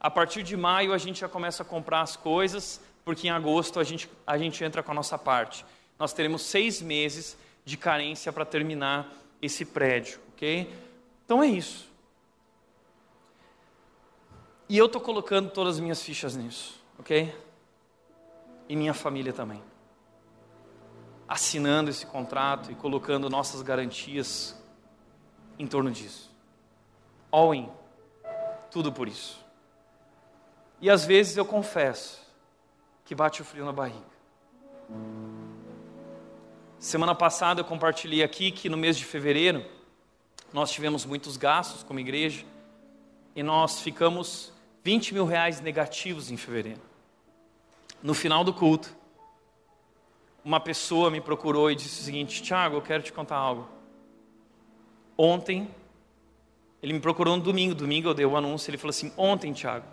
A partir de maio a gente já começa a comprar as coisas, porque em agosto a gente, a gente entra com a nossa parte. Nós teremos seis meses de carência para terminar esse prédio, ok? Então é isso. E eu estou colocando todas as minhas fichas nisso, ok? E minha família também. assinando esse contrato e colocando nossas garantias em torno disso. All in. Tudo por isso. E às vezes eu confesso que bate o frio na barriga. Semana passada eu compartilhei aqui que no mês de fevereiro nós tivemos muitos gastos como igreja e nós ficamos 20 mil reais negativos em fevereiro. No final do culto, uma pessoa me procurou e disse o seguinte: Tiago, eu quero te contar algo. Ontem, ele me procurou no domingo, domingo eu dei o anúncio, ele falou assim: Ontem, Tiago,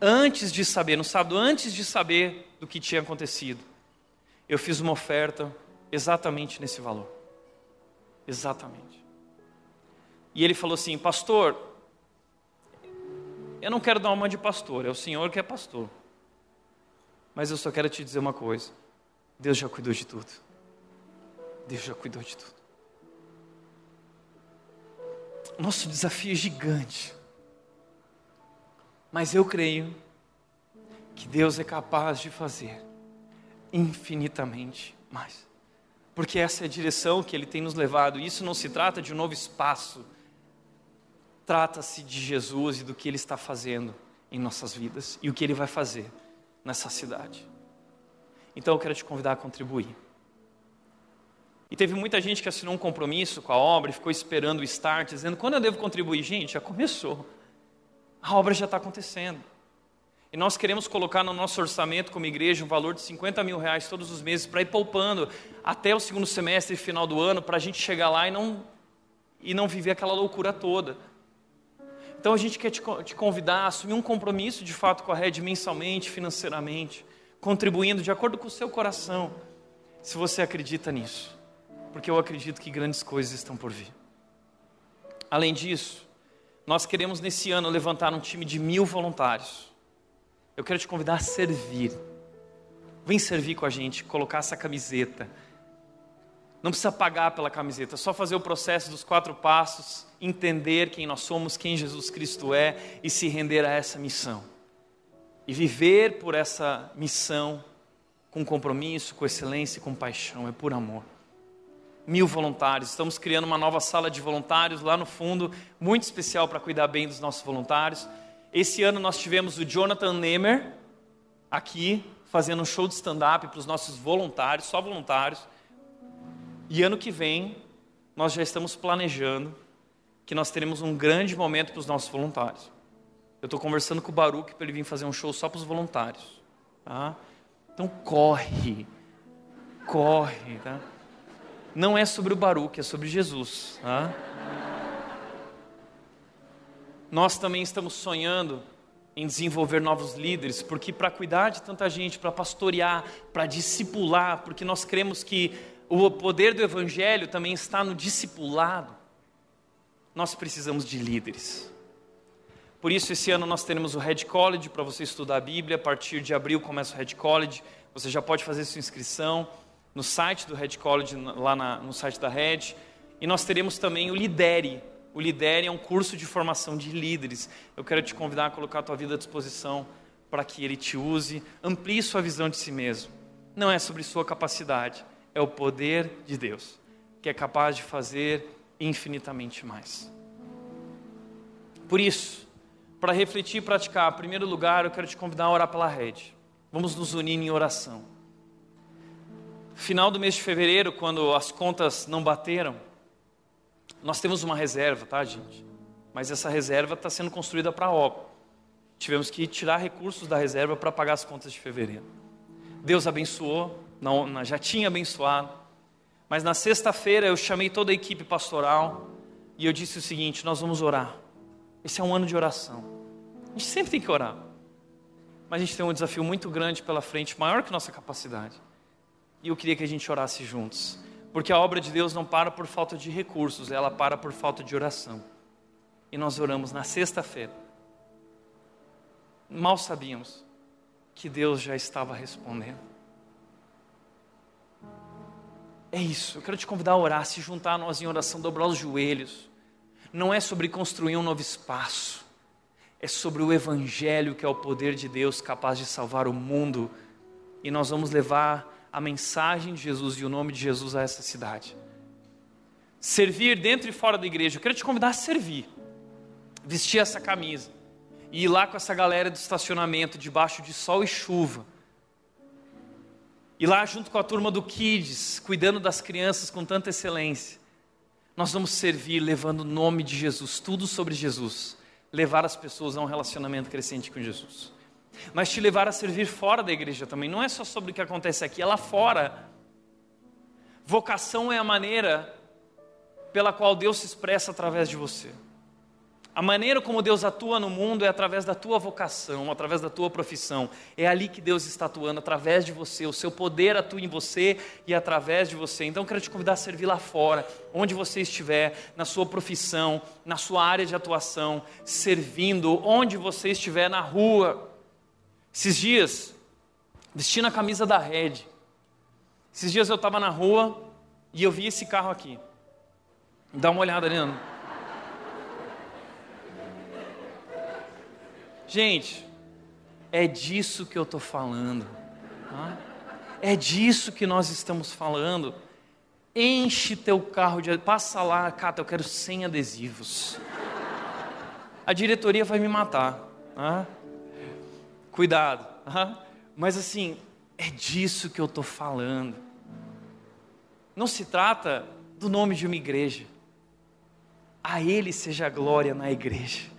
antes de saber, no sábado, antes de saber do que tinha acontecido, eu fiz uma oferta exatamente nesse valor. Exatamente. E ele falou assim: Pastor, eu não quero dar uma de pastor, é o Senhor que é pastor. Mas eu só quero te dizer uma coisa: Deus já cuidou de tudo. Deus já cuidou de tudo. Nosso desafio é gigante. Mas eu creio que Deus é capaz de fazer infinitamente mais. Porque essa é a direção que Ele tem nos levado. Isso não se trata de um novo espaço. Trata-se de Jesus e do que Ele está fazendo em nossas vidas e o que Ele vai fazer nessa cidade. Então eu quero te convidar a contribuir. E teve muita gente que assinou um compromisso com a obra e ficou esperando o start, dizendo: quando eu devo contribuir? Gente, já começou. A obra já está acontecendo. E nós queremos colocar no nosso orçamento como igreja um valor de 50 mil reais todos os meses para ir poupando até o segundo semestre e final do ano, para a gente chegar lá e não, e não viver aquela loucura toda. Então a gente quer te, te convidar a assumir um compromisso de fato com a rede mensalmente, financeiramente, contribuindo de acordo com o seu coração, se você acredita nisso, porque eu acredito que grandes coisas estão por vir. Além disso, nós queremos nesse ano levantar um time de mil voluntários. Eu quero te convidar a servir. Vem servir com a gente, colocar essa camiseta. Não precisa pagar pela camiseta, só fazer o processo dos quatro passos, entender quem nós somos, quem Jesus Cristo é e se render a essa missão. E viver por essa missão com compromisso, com excelência e com paixão, é por amor mil voluntários. Estamos criando uma nova sala de voluntários lá no fundo, muito especial para cuidar bem dos nossos voluntários. Esse ano nós tivemos o Jonathan Nemer aqui, fazendo um show de stand-up para os nossos voluntários, só voluntários. E ano que vem, nós já estamos planejando que nós teremos um grande momento para os nossos voluntários. Eu estou conversando com o Baruch para ele vir fazer um show só para os voluntários. Tá? Então corre, corre, tá? Não é sobre o Baruque, é sobre Jesus. Tá? Nós também estamos sonhando em desenvolver novos líderes, porque para cuidar de tanta gente, para pastorear, para discipular, porque nós cremos que o poder do Evangelho também está no discipulado, nós precisamos de líderes. Por isso, esse ano nós teremos o Red College para você estudar a Bíblia. A partir de abril começa o Red College. Você já pode fazer sua inscrição no site do Red College, lá na, no site da Red. E nós teremos também o Lidere. O Lidere é um curso de formação de líderes. Eu quero te convidar a colocar a tua vida à disposição para que ele te use, amplie sua visão de si mesmo. Não é sobre sua capacidade, é o poder de Deus, que é capaz de fazer infinitamente mais. Por isso, para refletir e praticar, em primeiro lugar, eu quero te convidar a orar pela rede. Vamos nos unir em oração. Final do mês de fevereiro, quando as contas não bateram, nós temos uma reserva, tá, gente? Mas essa reserva está sendo construída para obra. Tivemos que tirar recursos da reserva para pagar as contas de fevereiro. Deus abençoou, não, já tinha abençoado. Mas na sexta-feira eu chamei toda a equipe pastoral e eu disse o seguinte: nós vamos orar. Esse é um ano de oração. A gente sempre tem que orar. Mas a gente tem um desafio muito grande pela frente, maior que nossa capacidade. E eu queria que a gente orasse juntos. Porque a obra de Deus não para por falta de recursos, ela para por falta de oração. E nós oramos na sexta-feira. Mal sabíamos que Deus já estava respondendo. É isso, eu quero te convidar a orar, se juntar a nós em oração, dobrar os joelhos. Não é sobre construir um novo espaço, é sobre o Evangelho, que é o poder de Deus capaz de salvar o mundo. E nós vamos levar a mensagem de Jesus e o nome de Jesus a essa cidade. Servir dentro e fora da igreja. Eu quero te convidar a servir. Vestir essa camisa. E ir lá com essa galera do estacionamento, debaixo de sol e chuva. E lá junto com a turma do Kids, cuidando das crianças com tanta excelência. Nós vamos servir levando o nome de Jesus, tudo sobre Jesus. Levar as pessoas a um relacionamento crescente com Jesus. Mas te levar a servir fora da igreja também. Não é só sobre o que acontece aqui, é lá fora. Vocação é a maneira pela qual Deus se expressa através de você. A maneira como Deus atua no mundo é através da tua vocação, através da tua profissão. É ali que Deus está atuando, através de você. O seu poder atua em você e através de você. Então, eu quero te convidar a servir lá fora, onde você estiver, na sua profissão, na sua área de atuação, servindo, onde você estiver, na rua. Esses dias, vestindo a camisa da Red, esses dias eu estava na rua e eu vi esse carro aqui. Dá uma olhada, Leandro. Gente, é disso que eu estou falando. Tá? É disso que nós estamos falando. Enche teu carro de. Passa lá, Cata, eu quero 100 adesivos. A diretoria vai me matar. Tá? Cuidado. Mas assim, é disso que eu estou falando. Não se trata do nome de uma igreja. A Ele seja a glória na igreja.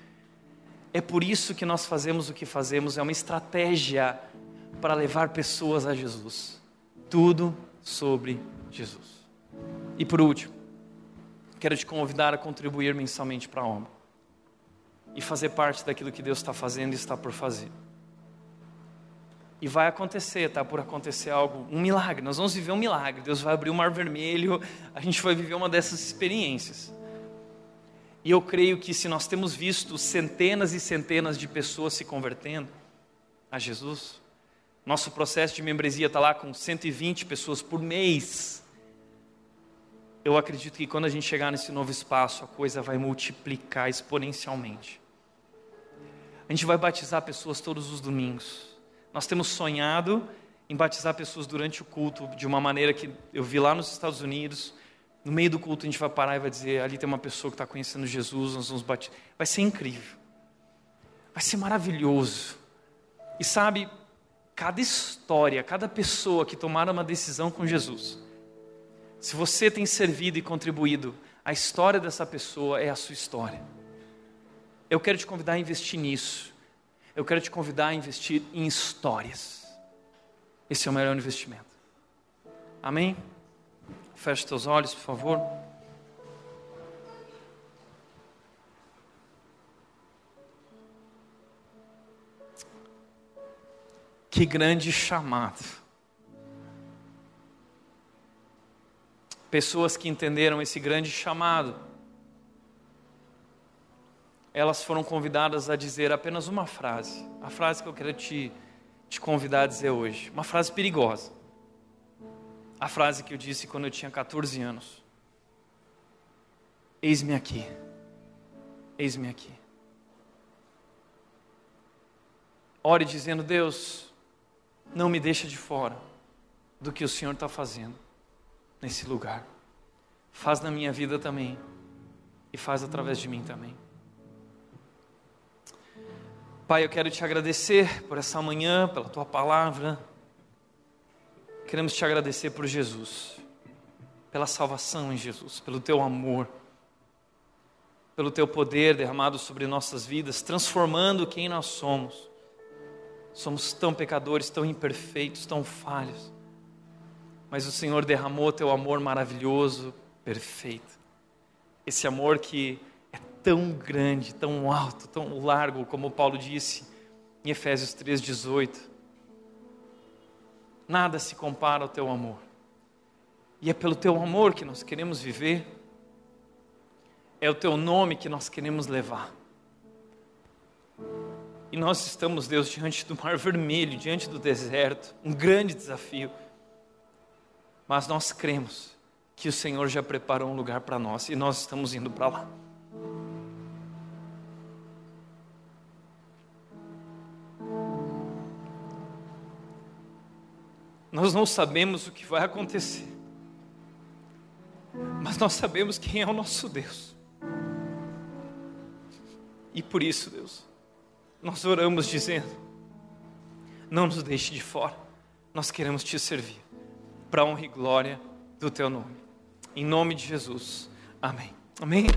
É por isso que nós fazemos o que fazemos, é uma estratégia para levar pessoas a Jesus. Tudo sobre Jesus. E por último, quero te convidar a contribuir mensalmente para a OMA e fazer parte daquilo que Deus está fazendo e está por fazer. E vai acontecer, está por acontecer algo, um milagre. Nós vamos viver um milagre. Deus vai abrir o mar vermelho, a gente vai viver uma dessas experiências. E eu creio que se nós temos visto centenas e centenas de pessoas se convertendo a Jesus, nosso processo de membresia está lá com 120 pessoas por mês. Eu acredito que quando a gente chegar nesse novo espaço, a coisa vai multiplicar exponencialmente. A gente vai batizar pessoas todos os domingos. Nós temos sonhado em batizar pessoas durante o culto de uma maneira que eu vi lá nos Estados Unidos. No meio do culto a gente vai parar e vai dizer: ali tem uma pessoa que está conhecendo Jesus, nós vamos bater. Vai ser incrível. Vai ser maravilhoso. E sabe, cada história, cada pessoa que tomar uma decisão com Jesus, se você tem servido e contribuído, a história dessa pessoa é a sua história. Eu quero te convidar a investir nisso. Eu quero te convidar a investir em histórias. Esse é o melhor investimento. Amém? Feche teus olhos, por favor. Que grande chamado. Pessoas que entenderam esse grande chamado, elas foram convidadas a dizer apenas uma frase, a frase que eu quero te, te convidar a dizer hoje, uma frase perigosa a frase que eu disse quando eu tinha 14 anos: Eis-me aqui, eis-me aqui. Ore dizendo: Deus, não me deixa de fora do que o Senhor está fazendo nesse lugar. Faz na minha vida também e faz através de mim também. Pai, eu quero te agradecer por essa manhã, pela tua palavra. Queremos te agradecer por Jesus, pela salvação em Jesus, pelo teu amor, pelo teu poder derramado sobre nossas vidas, transformando quem nós somos. Somos tão pecadores, tão imperfeitos, tão falhos. Mas o Senhor derramou teu amor maravilhoso, perfeito. Esse amor que tão grande, tão alto, tão largo, como Paulo disse em Efésios 3,18 nada se compara ao teu amor. E é pelo teu amor que nós queremos viver, é o teu nome que nós queremos levar. E nós estamos, Deus, diante do mar vermelho, diante do deserto, um grande desafio. Mas nós cremos que o Senhor já preparou um lugar para nós e nós estamos indo para lá. Nós não sabemos o que vai acontecer, mas nós sabemos quem é o nosso Deus. E por isso, Deus, nós oramos dizendo: não nos deixe de fora, nós queremos te servir, para honra e glória do teu nome. Em nome de Jesus. Amém. Amém.